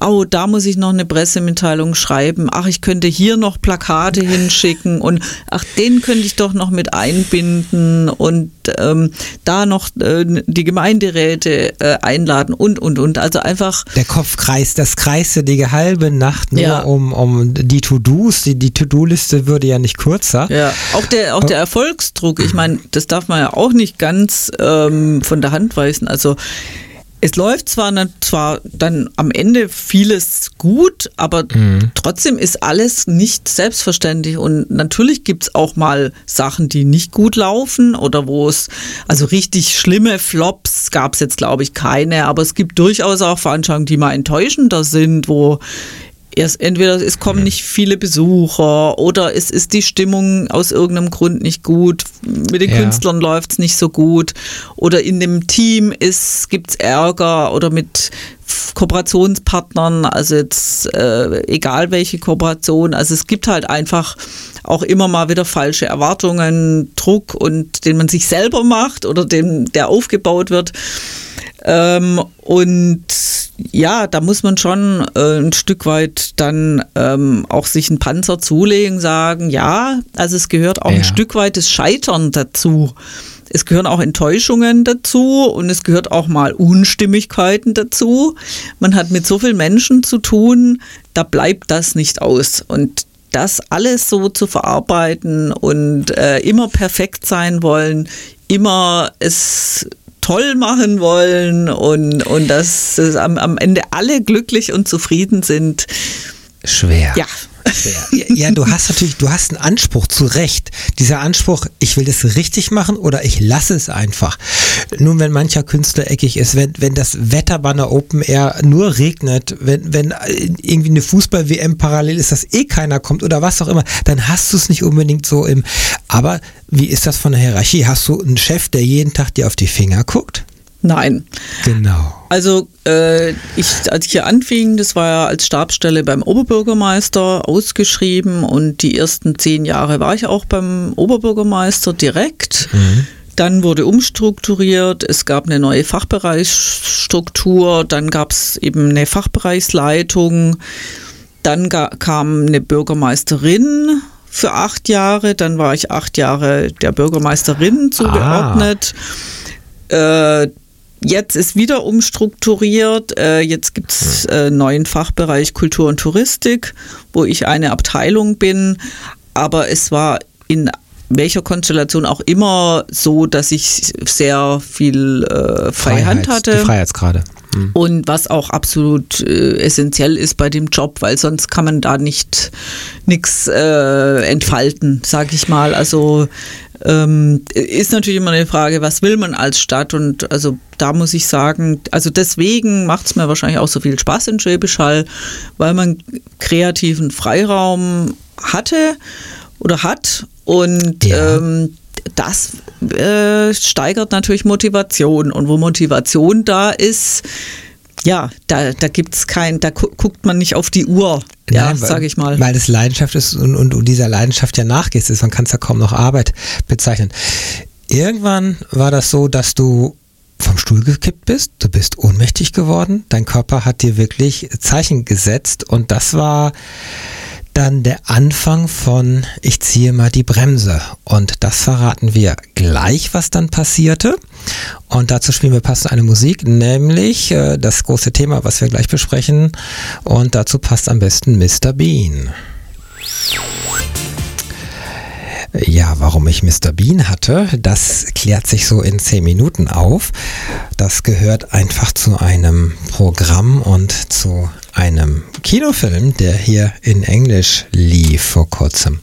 oh, da muss ich noch eine Pressemitteilung schreiben, ach, ich könnte hier noch Plakate hinschicken. Und ach, den könnte ich doch noch mit einbinden. Und ähm, da noch äh, die Gemeinderäte äh, einladen und und und. Also einfach. Der Kopf kreist, das kreiste die halbe Nacht nur ja. um, um die To-Dos. Die, die To-Do-Liste würde ja nicht kürzer. Ja, auch der, auch der Erfolgsdruck, ich meine, das darf man ja auch nicht ganz ähm, von der Hand weisen. Also es läuft zwar, zwar dann am Ende vieles gut, aber mhm. trotzdem ist alles nicht selbstverständlich. Und natürlich gibt es auch mal Sachen, die nicht gut laufen oder wo es, also richtig schlimme Flops gab es jetzt, glaube ich, keine. Aber es gibt durchaus auch Veranstaltungen, die mal enttäuschender sind, wo erst entweder es kommen nicht viele Besucher oder es ist die Stimmung aus irgendeinem Grund nicht gut, mit den ja. Künstlern läuft es nicht so gut oder in dem Team gibt es Ärger oder mit Kooperationspartnern, also jetzt äh, egal welche Kooperation, also es gibt halt einfach auch immer mal wieder falsche Erwartungen, Druck und den man sich selber macht oder den, der aufgebaut wird. Ähm, und ja, da muss man schon äh, ein Stück weit dann ähm, auch sich einen Panzer zulegen, sagen, ja, also es gehört auch ja. ein Stück weit das Scheitern dazu. Es gehören auch Enttäuschungen dazu und es gehört auch mal Unstimmigkeiten dazu. Man hat mit so vielen Menschen zu tun, da bleibt das nicht aus. Und das alles so zu verarbeiten und äh, immer perfekt sein wollen, immer es toll machen wollen und, und dass, dass am, am Ende alle glücklich und zufrieden sind. Schwer. Ja, schwer. Ja, du hast natürlich, du hast einen Anspruch, zu Recht. Dieser Anspruch, ich will das richtig machen oder ich lasse es einfach. Nun, wenn mancher Künstler eckig ist, wenn, wenn das Wetter bei einer Open Air nur regnet, wenn, wenn irgendwie eine Fußball-WM parallel ist, dass eh keiner kommt oder was auch immer, dann hast du es nicht unbedingt so im. Aber wie ist das von der Hierarchie? Hast du einen Chef, der jeden Tag dir auf die Finger guckt? Nein. Genau. Also äh, ich, als ich hier anfing, das war ja als Stabsstelle beim Oberbürgermeister ausgeschrieben und die ersten zehn Jahre war ich auch beim Oberbürgermeister direkt. Mhm. Dann wurde umstrukturiert, es gab eine neue Fachbereichsstruktur, dann gab es eben eine Fachbereichsleitung, dann kam eine Bürgermeisterin für acht Jahre, dann war ich acht Jahre der Bürgermeisterin zugeordnet. Ah. Äh, Jetzt ist wieder umstrukturiert. Äh, jetzt gibt es einen äh, neuen Fachbereich Kultur und Touristik, wo ich eine Abteilung bin. Aber es war in welcher Konstellation auch immer so, dass ich sehr viel äh, Freihand hatte. Die Freiheitsgrade. Mhm. Und was auch absolut äh, essentiell ist bei dem Job, weil sonst kann man da nicht nichts äh, entfalten, sage ich mal. Also ähm, ist natürlich immer eine Frage, was will man als Stadt? Und also da muss ich sagen, also deswegen macht es mir wahrscheinlich auch so viel Spaß in Schwäbisch Hall, weil man kreativen Freiraum hatte oder hat und ja. ähm, das äh, steigert natürlich Motivation. Und wo Motivation da ist, ja, da, da gibt es kein, da gu guckt man nicht auf die Uhr, ja, sage ich mal. Weil das Leidenschaft ist und, und du dieser Leidenschaft ja nachgehst, ist, man kann es ja kaum noch Arbeit bezeichnen. Irgendwann war das so, dass du vom Stuhl gekippt bist, du bist ohnmächtig geworden, dein Körper hat dir wirklich Zeichen gesetzt und das war dann der Anfang von Ich ziehe mal die Bremse. Und das verraten wir gleich, was dann passierte. Und dazu spielen wir passend eine Musik, nämlich äh, das große Thema, was wir gleich besprechen. Und dazu passt am besten Mr. Bean. Ja, warum ich Mr. Bean hatte, das klärt sich so in zehn Minuten auf. Das gehört einfach zu einem Programm und zu einem Kinofilm, der hier in Englisch lief vor kurzem.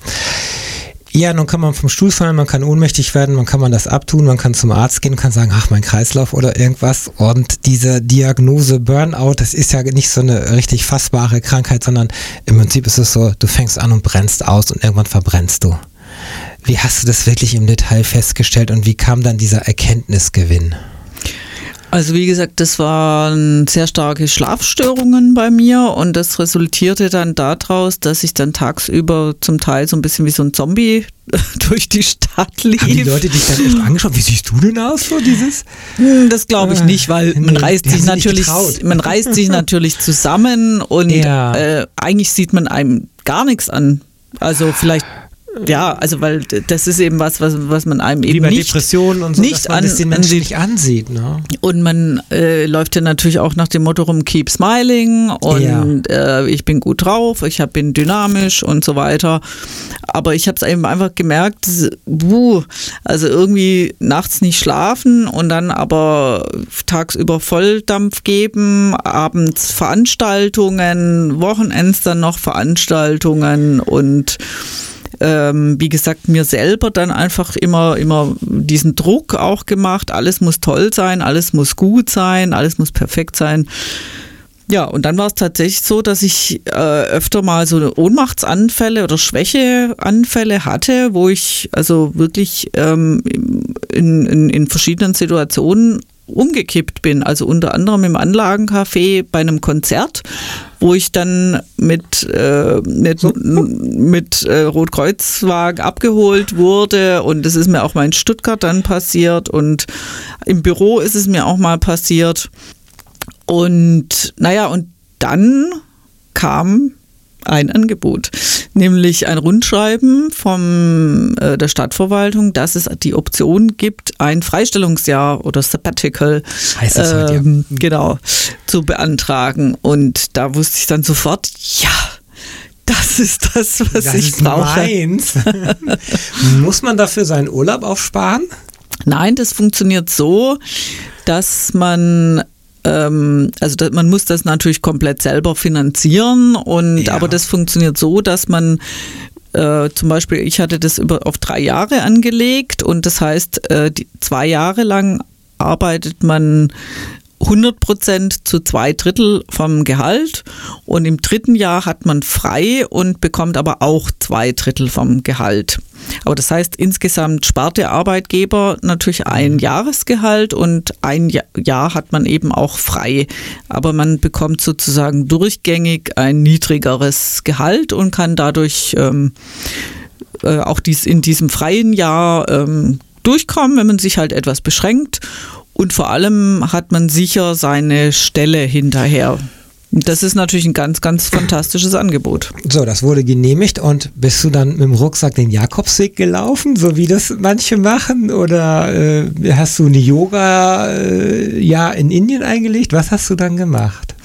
Ja, nun kann man vom Stuhl fallen, man kann ohnmächtig werden, man kann man das abtun, man kann zum Arzt gehen kann sagen, ach, mein Kreislauf oder irgendwas. Und diese Diagnose Burnout, das ist ja nicht so eine richtig fassbare Krankheit, sondern im Prinzip ist es so, du fängst an und brennst aus und irgendwann verbrennst du. Wie hast du das wirklich im Detail festgestellt und wie kam dann dieser Erkenntnisgewinn? Also wie gesagt, das waren sehr starke Schlafstörungen bei mir und das resultierte dann daraus, dass ich dann tagsüber zum Teil so ein bisschen wie so ein Zombie durch die Stadt lief. Haben die Leute dich dann echt angeschaut? Wie siehst du denn aus so dieses? Hm, das glaube ich ah, nicht, weil man reißt sich natürlich, man reißt sich natürlich zusammen und ja. äh, eigentlich sieht man einem gar nichts an. Also vielleicht ja, also weil das ist eben was, was, was man einem eben Wie bei nicht, Depressionen und so, nicht man an, das den Menschen nicht ansieht. Ne? Und man äh, läuft ja natürlich auch nach dem Motto rum, keep smiling und ja. äh, ich bin gut drauf, ich hab, bin dynamisch und so weiter. Aber ich habe es eben einfach gemerkt, wuh, also irgendwie nachts nicht schlafen und dann aber tagsüber Volldampf geben, abends Veranstaltungen, Wochenends dann noch Veranstaltungen und ähm, wie gesagt, mir selber dann einfach immer, immer diesen Druck auch gemacht. Alles muss toll sein, alles muss gut sein, alles muss perfekt sein. Ja, und dann war es tatsächlich so, dass ich äh, öfter mal so Ohnmachtsanfälle oder Schwächeanfälle hatte, wo ich also wirklich ähm, in, in, in verschiedenen Situationen umgekippt bin. Also unter anderem im Anlagencafé bei einem Konzert, wo ich dann mit, äh, mit, mit äh, Rotkreuzwagen abgeholt wurde. Und das ist mir auch mal in Stuttgart dann passiert. Und im Büro ist es mir auch mal passiert. Und naja, und dann kam ein Angebot, nämlich ein Rundschreiben von äh, der Stadtverwaltung, dass es die Option gibt, ein Freistellungsjahr oder Sabbatical heißt das halt, ähm, ja. genau zu beantragen. Und da wusste ich dann sofort, ja, das ist das, was das ich brauche. Meins. Muss man dafür seinen Urlaub aufsparen? Nein, das funktioniert so, dass man also man muss das natürlich komplett selber finanzieren und ja. aber das funktioniert so, dass man äh, zum Beispiel, ich hatte das über auf drei Jahre angelegt und das heißt, äh, die, zwei Jahre lang arbeitet man 100 Prozent zu zwei Drittel vom Gehalt und im dritten Jahr hat man frei und bekommt aber auch zwei Drittel vom Gehalt. Aber das heißt, insgesamt spart der Arbeitgeber natürlich ein Jahresgehalt und ein Jahr hat man eben auch frei. Aber man bekommt sozusagen durchgängig ein niedrigeres Gehalt und kann dadurch ähm, äh, auch dies in diesem freien Jahr ähm, durchkommen, wenn man sich halt etwas beschränkt. Und vor allem hat man sicher seine Stelle hinterher. Das ist natürlich ein ganz, ganz fantastisches Angebot. So, das wurde genehmigt und bist du dann mit dem Rucksack den Jakobsweg gelaufen, so wie das manche machen? Oder äh, hast du eine Yoga äh, ja in Indien eingelegt? Was hast du dann gemacht?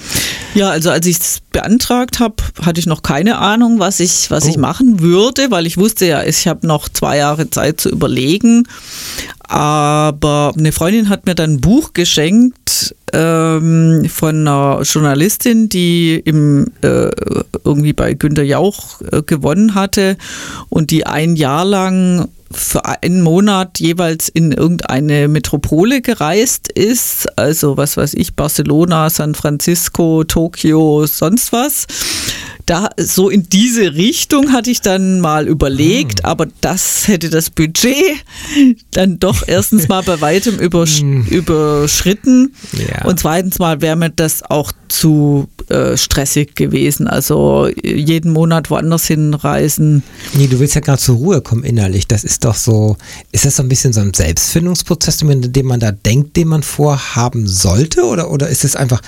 Ja, also als ich es beantragt habe, hatte ich noch keine Ahnung, was ich, was oh. ich machen würde, weil ich wusste ja, ich habe noch zwei Jahre Zeit zu überlegen. Aber eine Freundin hat mir dann ein Buch geschenkt ähm, von einer Journalistin, die im, äh, irgendwie bei Günter Jauch äh, gewonnen hatte und die ein Jahr lang für einen Monat jeweils in irgendeine Metropole gereist ist, also was weiß ich, Barcelona, San Francisco, Tokio, sonst was da so in diese Richtung hatte ich dann mal überlegt, hm. aber das hätte das Budget dann doch erstens mal bei weitem übersch hm. überschritten ja. und zweitens mal wäre mir das auch zu äh, stressig gewesen. Also jeden Monat woanders hinreisen. Nee, du willst ja gerade zur Ruhe kommen innerlich. Das ist doch so, ist das so ein bisschen so ein Selbstfindungsprozess, den man da denkt, den man vorhaben sollte? Oder, oder ist es einfach,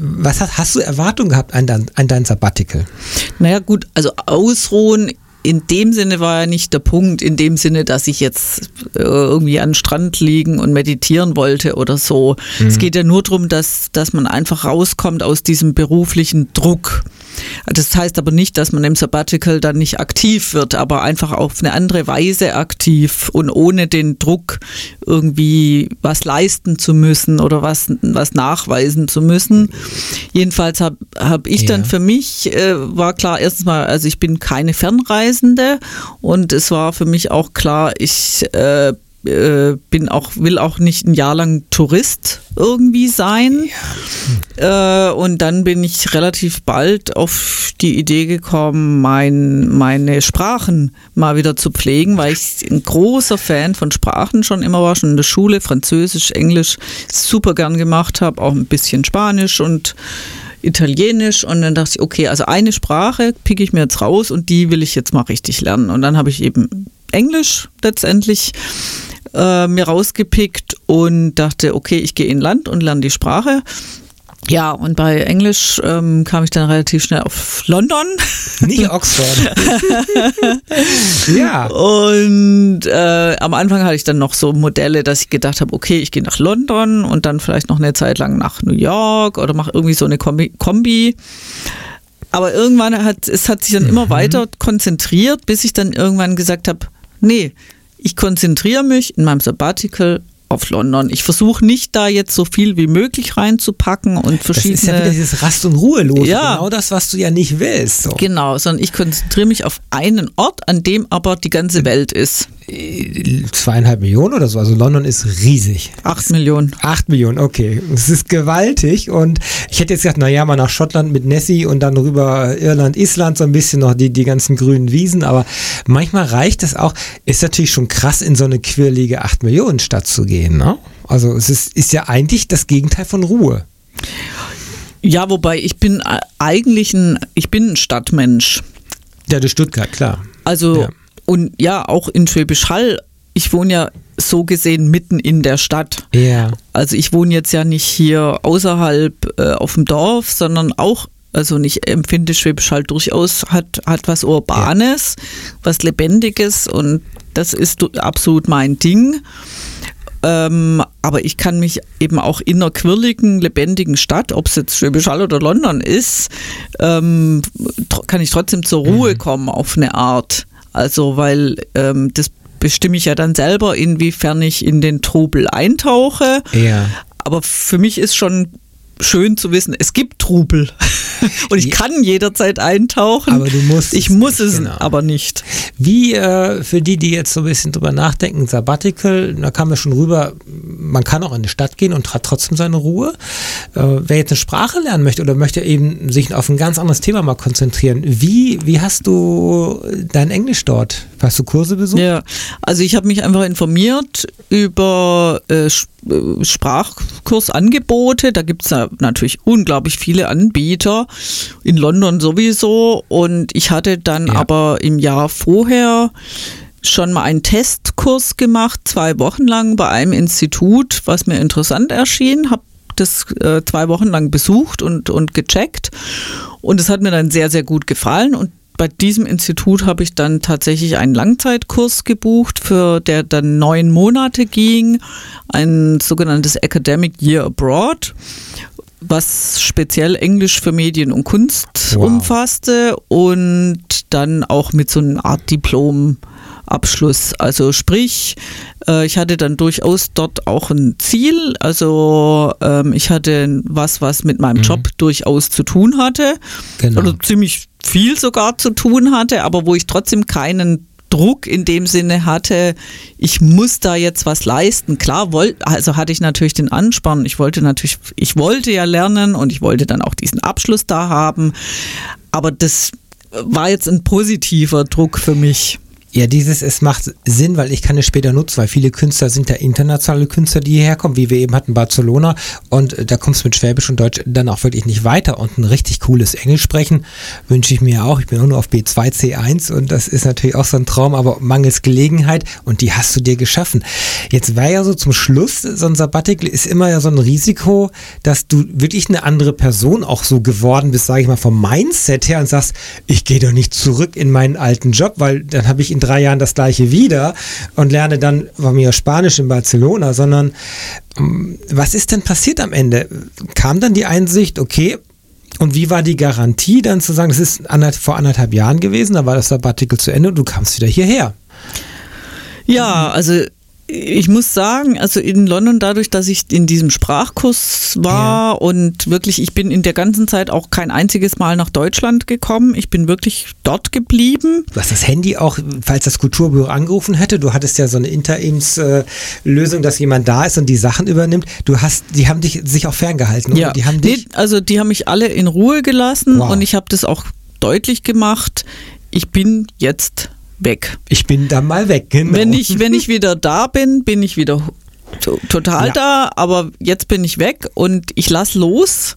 was hast, hast du Erwartungen gehabt an dein, an dein Sabbatical? Naja, gut, also ausruhen in dem Sinne war ja nicht der Punkt, in dem Sinne, dass ich jetzt äh, irgendwie an den Strand liegen und meditieren wollte oder so. Mhm. Es geht ja nur darum, dass, dass man einfach rauskommt aus diesem beruflichen Druck. Das heißt aber nicht, dass man im Sabbatical dann nicht aktiv wird, aber einfach auf eine andere Weise aktiv und ohne den Druck irgendwie was leisten zu müssen oder was, was nachweisen zu müssen. Jedenfalls habe hab ich ja. dann für mich, äh, war klar, erstens mal, also ich bin keine Fernreisende und es war für mich auch klar, ich äh, äh, bin auch, will auch nicht ein Jahr lang Tourist irgendwie sein. Ja. Äh, und dann bin ich relativ bald auf die Idee gekommen, mein, meine Sprachen mal wieder zu pflegen, weil ich ein großer Fan von Sprachen schon immer war, schon in der Schule, Französisch, Englisch, super gern gemacht habe, auch ein bisschen Spanisch und Italienisch und dann dachte ich, okay, also eine Sprache picke ich mir jetzt raus und die will ich jetzt mal richtig lernen. Und dann habe ich eben Englisch letztendlich äh, mir rausgepickt und dachte, okay, ich gehe in Land und lerne die Sprache. Ja, und bei Englisch ähm, kam ich dann relativ schnell auf London. Nicht Oxford. ja. Und äh, am Anfang hatte ich dann noch so Modelle, dass ich gedacht habe, okay, ich gehe nach London und dann vielleicht noch eine Zeit lang nach New York oder mache irgendwie so eine Kombi. Kombi. Aber irgendwann hat es hat sich dann immer mhm. weiter konzentriert, bis ich dann irgendwann gesagt habe, nee, ich konzentriere mich in meinem Sabbatical auf London. Ich versuche nicht da jetzt so viel wie möglich reinzupacken und verschiedene. Das ist ja wieder dieses Rast- und Ruhelose. Ja. Genau das, was du ja nicht willst. So. Genau, sondern ich konzentriere mich auf einen Ort, an dem aber die ganze Welt ist zweieinhalb Millionen oder so. Also London ist riesig. Acht Millionen. Acht Millionen, okay. Es ist gewaltig. Und ich hätte jetzt gesagt, naja, mal nach Schottland mit Nessie und dann rüber Irland, Island, so ein bisschen noch die, die ganzen grünen Wiesen. Aber manchmal reicht es auch, ist natürlich schon krass, in so eine quirlige acht Millionen Stadt zu gehen. Ne? Also es ist, ist ja eigentlich das Gegenteil von Ruhe. Ja, wobei ich bin eigentlich ein, ich bin ein Stadtmensch. Ja, du Stuttgart, klar. Also ja und ja, auch in Schwäbisch Hall. Ich wohne ja so gesehen mitten in der Stadt. Ja. Also ich wohne jetzt ja nicht hier außerhalb äh, auf dem Dorf, sondern auch also ich empfinde Schwäbisch Hall durchaus hat, hat was Urbanes, ja. was Lebendiges und das ist absolut mein Ding. Ähm, aber ich kann mich eben auch in einer quirligen, lebendigen Stadt, ob es jetzt Schwäbisch Hall oder London ist, ähm, kann ich trotzdem zur Ruhe mhm. kommen auf eine Art. Also weil ähm, das bestimme ich ja dann selber, inwiefern ich in den Trubel eintauche. Ja. Aber für mich ist schon schön zu wissen, es gibt Trubel und ich kann jederzeit eintauchen. Aber du musst Ich es muss nicht, es genau. aber nicht. Wie äh, für die, die jetzt so ein bisschen drüber nachdenken, Sabbatical, da kam ja schon rüber, man kann auch in die Stadt gehen und hat trotzdem seine Ruhe. Äh, wer jetzt eine Sprache lernen möchte oder möchte eben sich auf ein ganz anderes Thema mal konzentrieren, wie, wie hast du dein Englisch dort? Hast du Kurse besucht? Ja, also ich habe mich einfach informiert über äh, äh, Sprachkursangebote. Da gibt es ja natürlich unglaublich viele Anbieter, in London sowieso. Und ich hatte dann Ja. aber im Jahr vorher schon mal einen Testkurs gemacht, zwei Wochen lang bei einem Institut, was mir interessant erschien, habe das äh, zwei Wochen lang besucht und, und gecheckt und es hat mir dann sehr, sehr gut gefallen und bei diesem Institut habe ich dann tatsächlich einen Langzeitkurs gebucht, für der dann neun Monate ging, ein sogenanntes Academic Year Abroad, was speziell Englisch für Medien und Kunst Wow. umfasste und dann auch mit so einer Art Diplom. Abschluss. Also sprich, äh, ich hatte dann durchaus dort auch ein Ziel. Also ähm, ich hatte was, was mit meinem Job durchaus zu tun hatte. Genau. Oder ziemlich viel sogar zu tun hatte, aber wo ich trotzdem keinen Druck in dem Sinne hatte, ich muss da jetzt was leisten. Klar, wollt, also hatte ich natürlich den Ansporn. Ich wollte natürlich, ich wollte ja lernen und ich wollte dann auch diesen Abschluss da haben. Aber das war jetzt ein positiver Druck für mich. Ja, dieses, es macht Sinn, weil ich kann es später nutzen, weil viele Künstler sind ja internationale Künstler, die hierher kommen, wie wir eben hatten, Barcelona. Und äh, da kommst du mit Schwäbisch und Deutsch dann auch wirklich nicht weiter. Und ein richtig cooles Englisch sprechen wünsche ich mir auch. Ich bin auch nur auf B2, C1 und das ist natürlich auch so ein Traum, aber mangels Gelegenheit und die hast du dir geschaffen. Jetzt war ja so zum Schluss, so ein Sabbatical ist immer ja so ein Risiko, dass du wirklich eine andere Person auch so geworden bist, sage ich mal, vom Mindset her und sagst, ich gehe doch nicht zurück in meinen alten Job, weil dann habe ich in drei Jahren das gleiche wieder und lerne dann von mir Spanisch in Barcelona, sondern ähm, was ist denn passiert am Ende? Kam dann die Einsicht, okay, und wie war die Garantie dann zu sagen, das ist vor anderthalb Jahren gewesen, da war das Sabbatical zu Ende und du kamst wieder hierher? Ja, also ich muss sagen, also in London, dadurch, dass ich in diesem Sprachkurs war Ja. und wirklich, ich bin in der ganzen Zeit auch kein einziges Mal nach Deutschland gekommen. Ich bin wirklich dort geblieben. Du hast das Handy auch, falls das Kulturbüro angerufen hätte, du hattest ja so eine Interimslösung, äh, dass jemand da ist und die Sachen übernimmt. Du hast, die haben dich sich auch ferngehalten, oder? Ja, Die haben nee, dich. also die haben mich alle in Ruhe gelassen Wow. und ich habe das auch deutlich gemacht. Ich bin jetzt weg. Ich bin da mal weg, genau. Wenn ich, wenn ich wieder da bin, bin ich wieder to- total Ja. da, aber jetzt bin ich weg und ich lass los.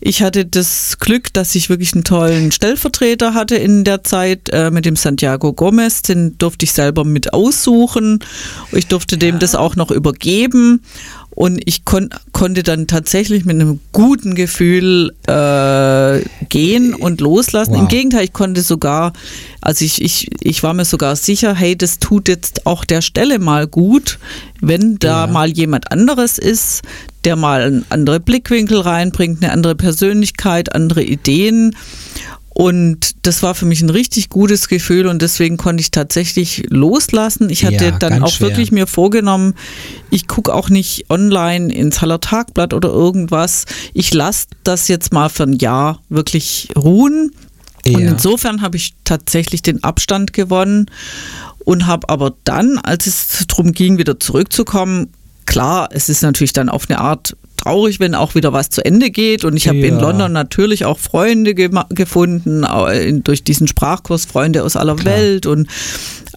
Ich hatte das Glück, dass ich wirklich einen tollen Stellvertreter hatte in der Zeit äh, mit dem Santiago Gomez. Den durfte ich selber mit aussuchen. Ich durfte dem das auch noch übergeben. Und ich kon konnte dann tatsächlich mit einem guten Gefühl äh, gehen und loslassen. Wow. Im Gegenteil, ich konnte sogar, also ich, ich, ich war mir sogar sicher, hey, das tut jetzt auch der Stelle mal gut, wenn da Ja. mal jemand anderes ist, der mal einen anderen Blickwinkel reinbringt, eine andere Persönlichkeit, andere Ideen. Und das war für mich ein richtig gutes Gefühl und deswegen konnte ich tatsächlich loslassen. Ich hatte Ja, dann auch schwer. wirklich mir vorgenommen, ich gucke auch nicht online ins Haller Tagblatt oder irgendwas. Ich lasse das jetzt mal für ein Jahr wirklich ruhen. Und Ja. insofern habe ich tatsächlich den Abstand gewonnen und habe aber dann, als es darum ging, wieder zurückzukommen, klar, es ist natürlich dann auf eine Art traurig, wenn auch wieder was zu Ende geht. Und ich habe in Ja. London natürlich auch Freunde gema- gefunden, in- durch diesen Sprachkurs Freunde aus aller Welt. Und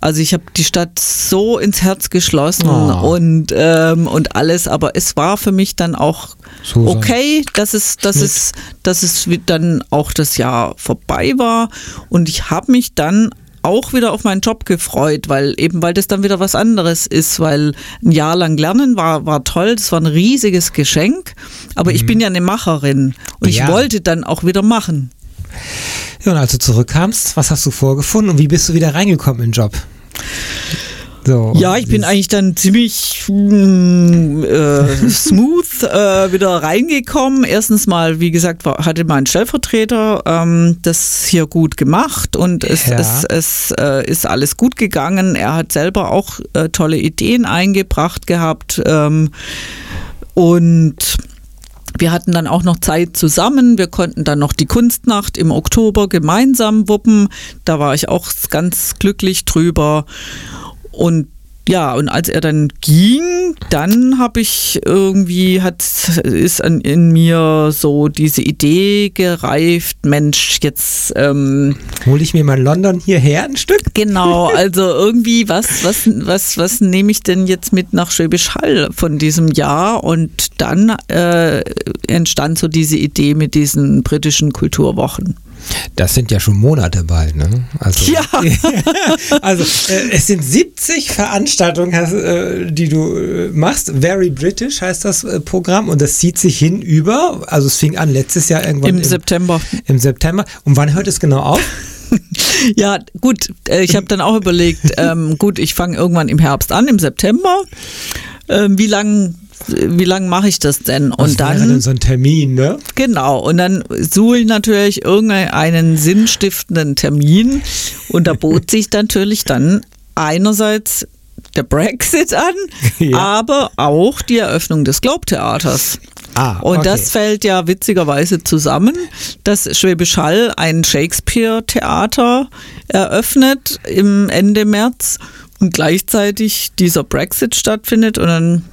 also ich habe die Stadt so ins Herz geschlossen Oh. und, ähm, und alles. Aber es war für mich dann auch So sein okay, dass es, dass Schnitt. es, dass es dann auch das Jahr vorbei war. Und ich habe mich dann auch wieder auf meinen Job gefreut, weil eben weil das dann wieder was anderes ist, weil ein Jahr lang lernen war, war toll, das war ein riesiges Geschenk, aber ich bin ja eine Macherin und ich Mhm. Ja. wollte dann auch wieder machen. Ja, und als du zurückkamst, was hast du vorgefunden und wie bist du wieder reingekommen in den Job? So, Ja, ich bin eigentlich dann ziemlich mm, äh, smooth äh, wieder reingekommen. Erstens mal, wie gesagt, war, hatte mein Stellvertreter ähm, das hier gut gemacht und es, Ja. es, es äh, ist alles gut gegangen. Er hat selber auch äh, tolle Ideen eingebracht gehabt ähm, und wir hatten dann auch noch Zeit zusammen. Wir konnten dann noch die Kunstnacht im Oktober gemeinsam wuppen. Da war ich auch ganz glücklich drüber. Und ja, und als er dann ging, dann habe ich irgendwie, hat, ist an, in mir so diese Idee gereift, Mensch, jetzt ähm, hole ich mir mal London hierher ein Stück. Genau, also irgendwie, was, was, was, was nehme ich denn jetzt mit nach Schwäbisch Hall von diesem Jahr? Und dann äh, entstand so diese Idee mit diesen britischen Kulturwochen. Das sind ja schon Monate bald, ne? Also, ja. also äh, es sind 70 Veranstaltungen, äh, die du äh, machst. Very British heißt das äh, Programm und das zieht sich hin über. Also es fing an letztes Jahr irgendwann im, im September. Im September. Und wann hört es genau auf? ja, gut. Äh, ich habe dann auch überlegt, ähm, gut, ich fange irgendwann im Herbst an, im September. Ähm, wie lange wie lange mache ich das denn? Und das dann so ein Termin, ne? Genau. Und dann suche ich natürlich irgendeinen sinnstiftenden Termin. Und da bot sich natürlich dann einerseits der Brexit an, ja. aber auch die Eröffnung des Globe-Theaters. Ah, okay. Und das fällt ja witzigerweise zusammen, dass Schwäbisch Hall ein Shakespeare-Theater eröffnet im Ende März und gleichzeitig dieser Brexit stattfindet. Und dann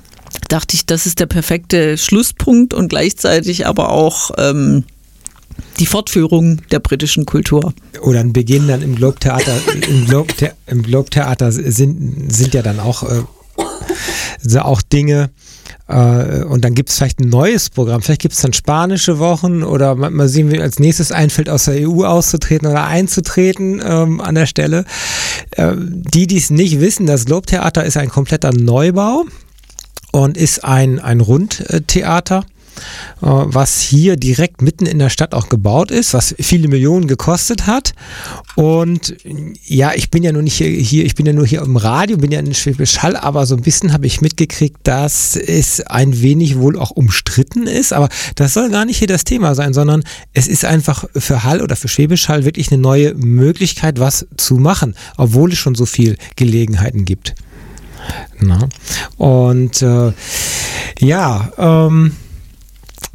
dachte ich, das ist der perfekte Schlusspunkt und gleichzeitig aber auch ähm, die Fortführung der britischen Kultur. Oder ein Beginn dann im Globe-Theater. Im Globe-Theater Globe sind, sind ja dann auch, äh, auch Dinge, äh, und dann gibt es vielleicht ein neues Programm. Vielleicht gibt es dann spanische Wochen oder mal, mal sehen, wie als nächstes einfällt, aus der EU auszutreten oder einzutreten ähm, an der Stelle. Äh, die, die es nicht wissen, das Globe-Theater ist ein kompletter Neubau und ist ein, ein Rundtheater äh, was hier direkt mitten in der Stadt auch gebaut ist, was viele Millionen gekostet hat. Und ja, ich bin ja nur nicht hier, hier ich bin ja nur hier im Radio, bin ja in Schwäbisch Hall, aber so ein bisschen habe ich mitgekriegt, dass es ein wenig wohl auch umstritten ist. Aber das soll gar nicht hier das Thema sein, sondern es ist einfach für Hall oder für Schwäbisch Hall wirklich eine neue Möglichkeit, was zu machen, obwohl es schon so viel Gelegenheiten gibt. Na? Und äh, ja, ähm,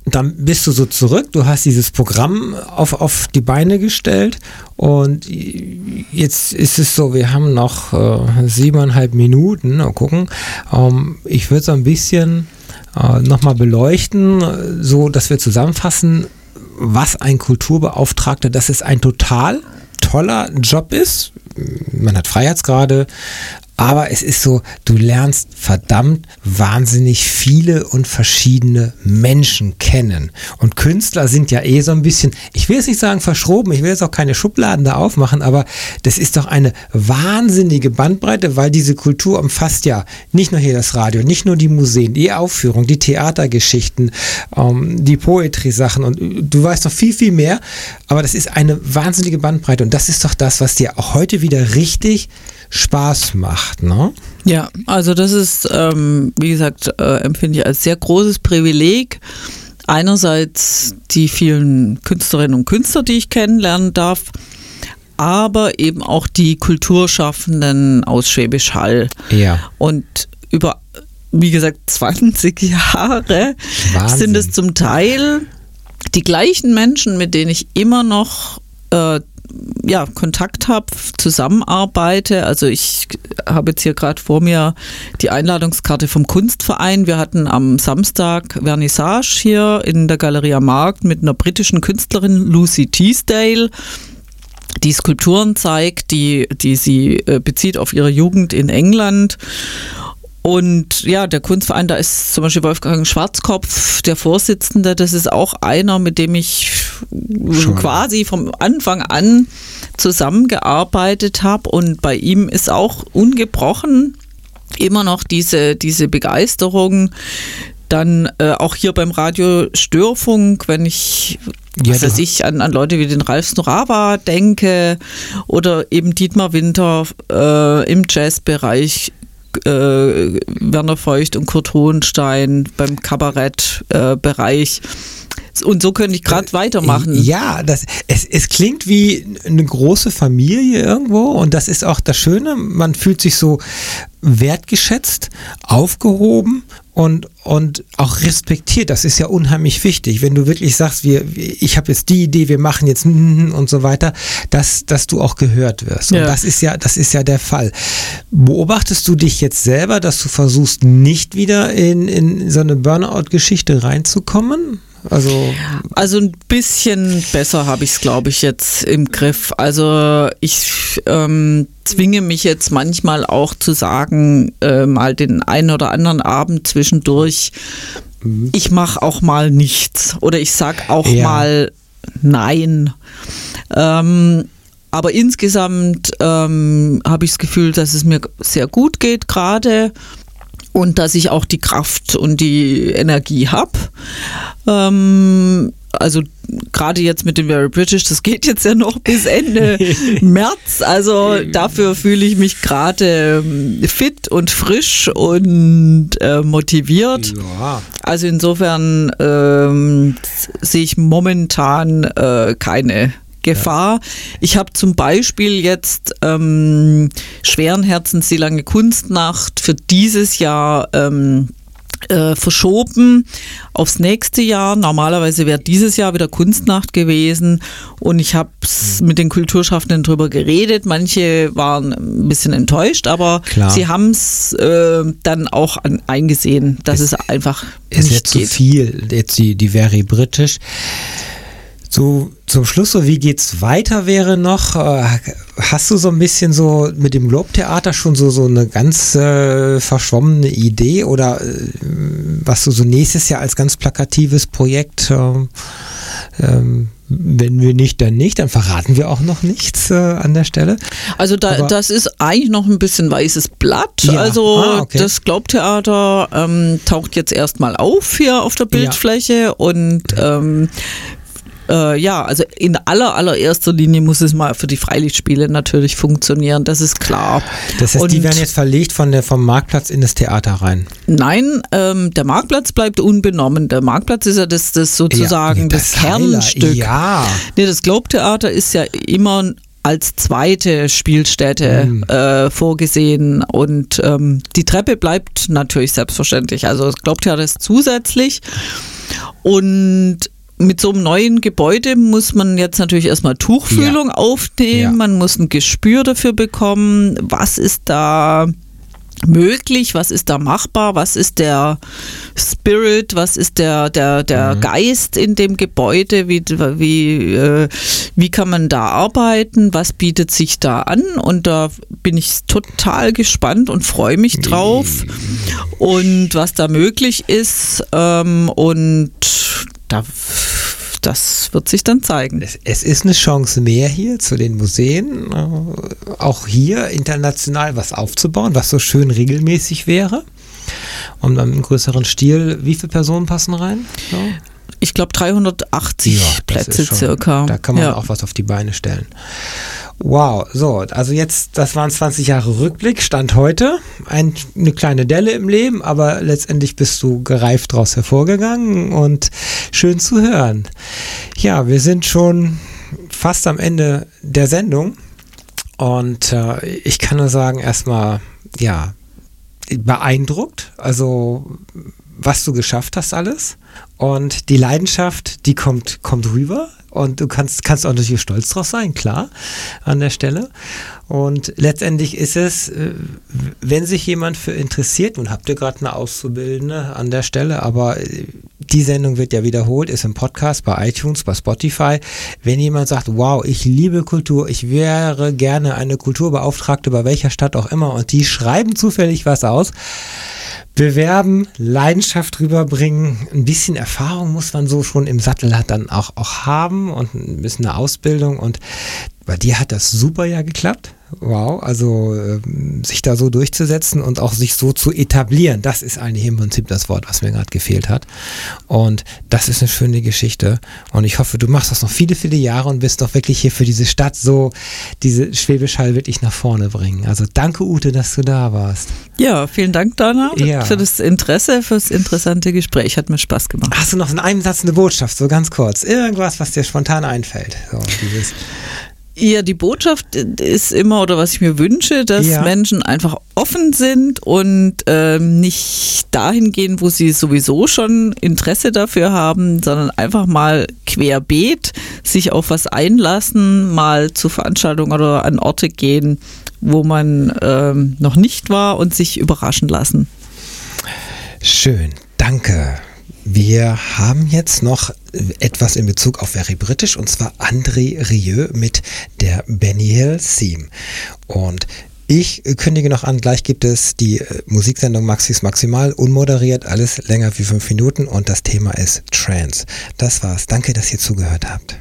dann bist du so zurück, du hast dieses Programm auf, auf die Beine gestellt und jetzt ist es so, wir haben noch äh, siebeneinhalb Minuten, mal gucken. Ähm, ich würde so ein bisschen äh, nochmal beleuchten, so dass wir zusammenfassen, was ein Kulturbeauftragter, dass es ein total toller Job ist. Man hat Freiheitsgrade, aber es ist so, du lernst verdammt wahnsinnig viele und verschiedene Menschen kennen. Und Künstler sind ja eh so ein bisschen, ich will jetzt nicht sagen verschroben, ich will jetzt auch keine Schubladen da aufmachen, aber das ist doch eine wahnsinnige Bandbreite, weil diese Kultur umfasst ja nicht nur hier das Radio, nicht nur die Museen, die Aufführung, die Theatergeschichten, ähm, die Poetry-Sachen und du weißt doch viel, viel mehr, aber das ist eine wahnsinnige Bandbreite und das ist doch das, was dir auch heute wieder richtig Spaß macht. Ne? Ja, also das ist, ähm, wie gesagt, äh, empfinde ich als sehr großes Privileg. Einerseits die vielen Künstlerinnen und Künstler, die ich kennenlernen darf, aber eben auch die Kulturschaffenden aus Schwäbisch Hall. Ja. Und über, wie gesagt, 20 Jahre Wahnsinn. sind es zum Teil die gleichen Menschen, mit denen ich immer noch äh, ja, Kontakt habe, zusammenarbeite. Also ich habe jetzt hier gerade vor mir die Einladungskarte vom Kunstverein. Wir hatten am Samstag Vernissage hier in der Galeria Markt mit einer britischen Künstlerin Lucy Teasdale die Skulpturen zeigt, die, die sie äh, bezieht auf ihre Jugend in England. Und ja, der Kunstverein, da ist zum Beispiel Wolfgang Schwarzkopf, der Vorsitzende, das ist auch einer, mit dem ich Schon. quasi vom Anfang an zusammengearbeitet habe. Und bei ihm ist auch ungebrochen immer noch diese, diese Begeisterung. Dann äh, auch hier beim Radio Störfunk, wenn ich ja, was weiß ich, an, an Leute wie den Ralf Snorava denke oder eben Dietmar Winter äh, im Jazzbereich äh, Werner Feucht und Kurt Hohenstein beim Kabarettbereich. Äh, und so könnte ich gerade weitermachen. Ja, das, es, es klingt wie eine große Familie irgendwo und das ist auch das Schöne. Man fühlt sich so wertgeschätzt, aufgehoben und, und auch respektiert. Das ist ja unheimlich wichtig. Wenn du wirklich sagst, wir, ich habe jetzt die Idee, wir machen jetzt und so weiter, dass, dass du auch gehört wirst. Und das ist ja, das ist ja der Fall. Beobachtest du dich jetzt selber, dass du versuchst, nicht wieder in, in so eine Burnout-Geschichte reinzukommen? Also, also ein bisschen besser habe ich es, glaube ich, jetzt im Griff. Also ich ähm, zwinge mich jetzt manchmal auch zu sagen, äh, mal den einen oder anderen Abend zwischendurch, mhm. ich mache auch mal nichts oder ich sag auch ja. mal Nein. Ähm, aber insgesamt ähm, habe ich das Gefühl, dass es mir sehr gut geht gerade und dass ich auch die Kraft und die Energie habe. Ähm, also gerade jetzt mit dem Very British, das geht jetzt ja noch bis Ende März. Also dafür fühle ich mich gerade ähm, fit und frisch und äh, motiviert. Ja. Also insofern ähm, sehe ich momentan äh, keine Gefahr. Ich habe zum Beispiel jetzt ähm, schweren Herzens die lange Kunstnacht für dieses Jahr ähm, äh, verschoben aufs nächste Jahr. Normalerweise wäre dieses Jahr wieder Kunstnacht gewesen und ich habe mhm. mit den Kulturschaffenden darüber geredet. Manche waren ein bisschen enttäuscht, aber Klar. sie haben es äh, dann auch an, eingesehen, dass es, es einfach ist nicht jetzt geht. zu viel. Jetzt die, die Very British. So zum Schluss, so wie geht's weiter wäre noch, äh, hast du so ein bisschen so mit dem Globe-Theater schon so, so eine ganz äh, verschwommene Idee oder äh, was du so nächstes Jahr als ganz plakatives Projekt, ähm, ähm, wenn wir nicht, dann nicht, dann verraten wir auch noch nichts äh, an der Stelle. Also da, das ist eigentlich noch ein bisschen weißes Blatt. Ja. Also ah, okay. das Glaubtheater ähm, taucht jetzt erstmal auf hier auf der Bildfläche ja. und ähm, äh, ja, also in aller allererster Linie muss es mal für die Freilichtspiele natürlich funktionieren, das ist klar. Das heißt, Und die werden jetzt verlegt von der, vom Marktplatz in das Theater rein? Nein, ähm, der Marktplatz bleibt unbenommen. Der Marktplatz ist ja das, das sozusagen ja, das, das Kernstück. Ja. Nee, das Globe-Theater ist ja immer als zweite Spielstätte mhm. äh, vorgesehen und ähm, die Treppe bleibt natürlich selbstverständlich. Also das Globe-Theater ist zusätzlich und mit so einem neuen Gebäude muss man jetzt natürlich erstmal Tuchfühlung ja. aufnehmen, ja. man muss ein Gespür dafür bekommen, was ist da möglich, was ist da machbar, was ist der Spirit, was ist der, der, der mhm. Geist in dem Gebäude, wie, wie, äh, wie kann man da arbeiten, was bietet sich da an? Und da bin ich total gespannt und freue mich drauf. Und was da möglich ist ähm, und da, das wird sich dann zeigen. Es, es, ist eine Chance mehr hier zu den Museen, äh, auch hier international was aufzubauen, was so schön regelmäßig wäre. Und dann im größeren Stil, wie viele Personen passen rein? So? Ich glaube 380 ja, Plätze schon, circa. Da kann man ja. auch was auf die Beine stellen. Wow, so, also jetzt, das waren 20 Jahre Rückblick, Stand heute. Ein, eine kleine Delle im Leben, aber letztendlich bist du gereift daraus hervorgegangen und schön zu hören. Ja, wir sind schon fast am Ende der Sendung und äh, ich kann nur sagen, erstmal, ja, beeindruckt, also was du geschafft hast alles und die Leidenschaft, die kommt, kommt rüber und du kannst, kannst auch natürlich stolz drauf sein, klar, an der Stelle. Und letztendlich ist es, äh, wenn sich jemand für interessiert, nun habt ihr gerade eine Auszubildende an der Stelle, aber äh, die Sendung wird ja wiederholt, ist im Podcast, bei iTunes, bei Spotify. Wenn jemand sagt, wow, ich liebe Kultur, ich wäre gerne eine Kulturbeauftragte bei welcher Stadt auch immer und die schreiben zufällig was aus, bewerben, Leidenschaft rüberbringen, ein bisschen Erfahrung muss man so schon im Sattel dann auch, auch haben und ein bisschen eine Ausbildung. Und bei dir hat das super ja geklappt. Wow, also äh, sich da so durchzusetzen und auch sich so zu etablieren, das ist eigentlich im Prinzip das Wort, was mir gerade gefehlt hat. Und das ist eine schöne Geschichte. Und ich hoffe, du machst das noch viele, viele Jahre und bist doch wirklich hier für diese Stadt so, diese Schwäbisch Hall wirklich nach vorne bringen. Also danke, Ute, dass du da warst. Ja, vielen Dank, Dana, ja. für das Interesse, für das interessante Gespräch. Hat mir Spaß gemacht. Hast du noch in einem Satz eine Botschaft, so ganz kurz? Irgendwas, was dir spontan einfällt? So, dieses Ja, die Botschaft ist immer, oder was ich mir wünsche, dass ja. Menschen einfach offen sind und ähm, nicht dahin gehen, wo sie sowieso schon Interesse dafür haben, sondern einfach mal querbeet sich auf was einlassen, mal zu Veranstaltungen oder an Orte gehen, wo man ähm, noch nicht war und sich überraschen lassen. Schön, danke. Wir haben jetzt noch etwas in Bezug auf Very British und zwar André Rieu mit der Benny Hill Theme. Und ich kündige noch an, gleich gibt es die äh, Musiksendung Maxis Maximal, unmoderiert, alles länger wie fünf Minuten und das Thema ist Trance. Das war's. Danke, dass ihr zugehört habt.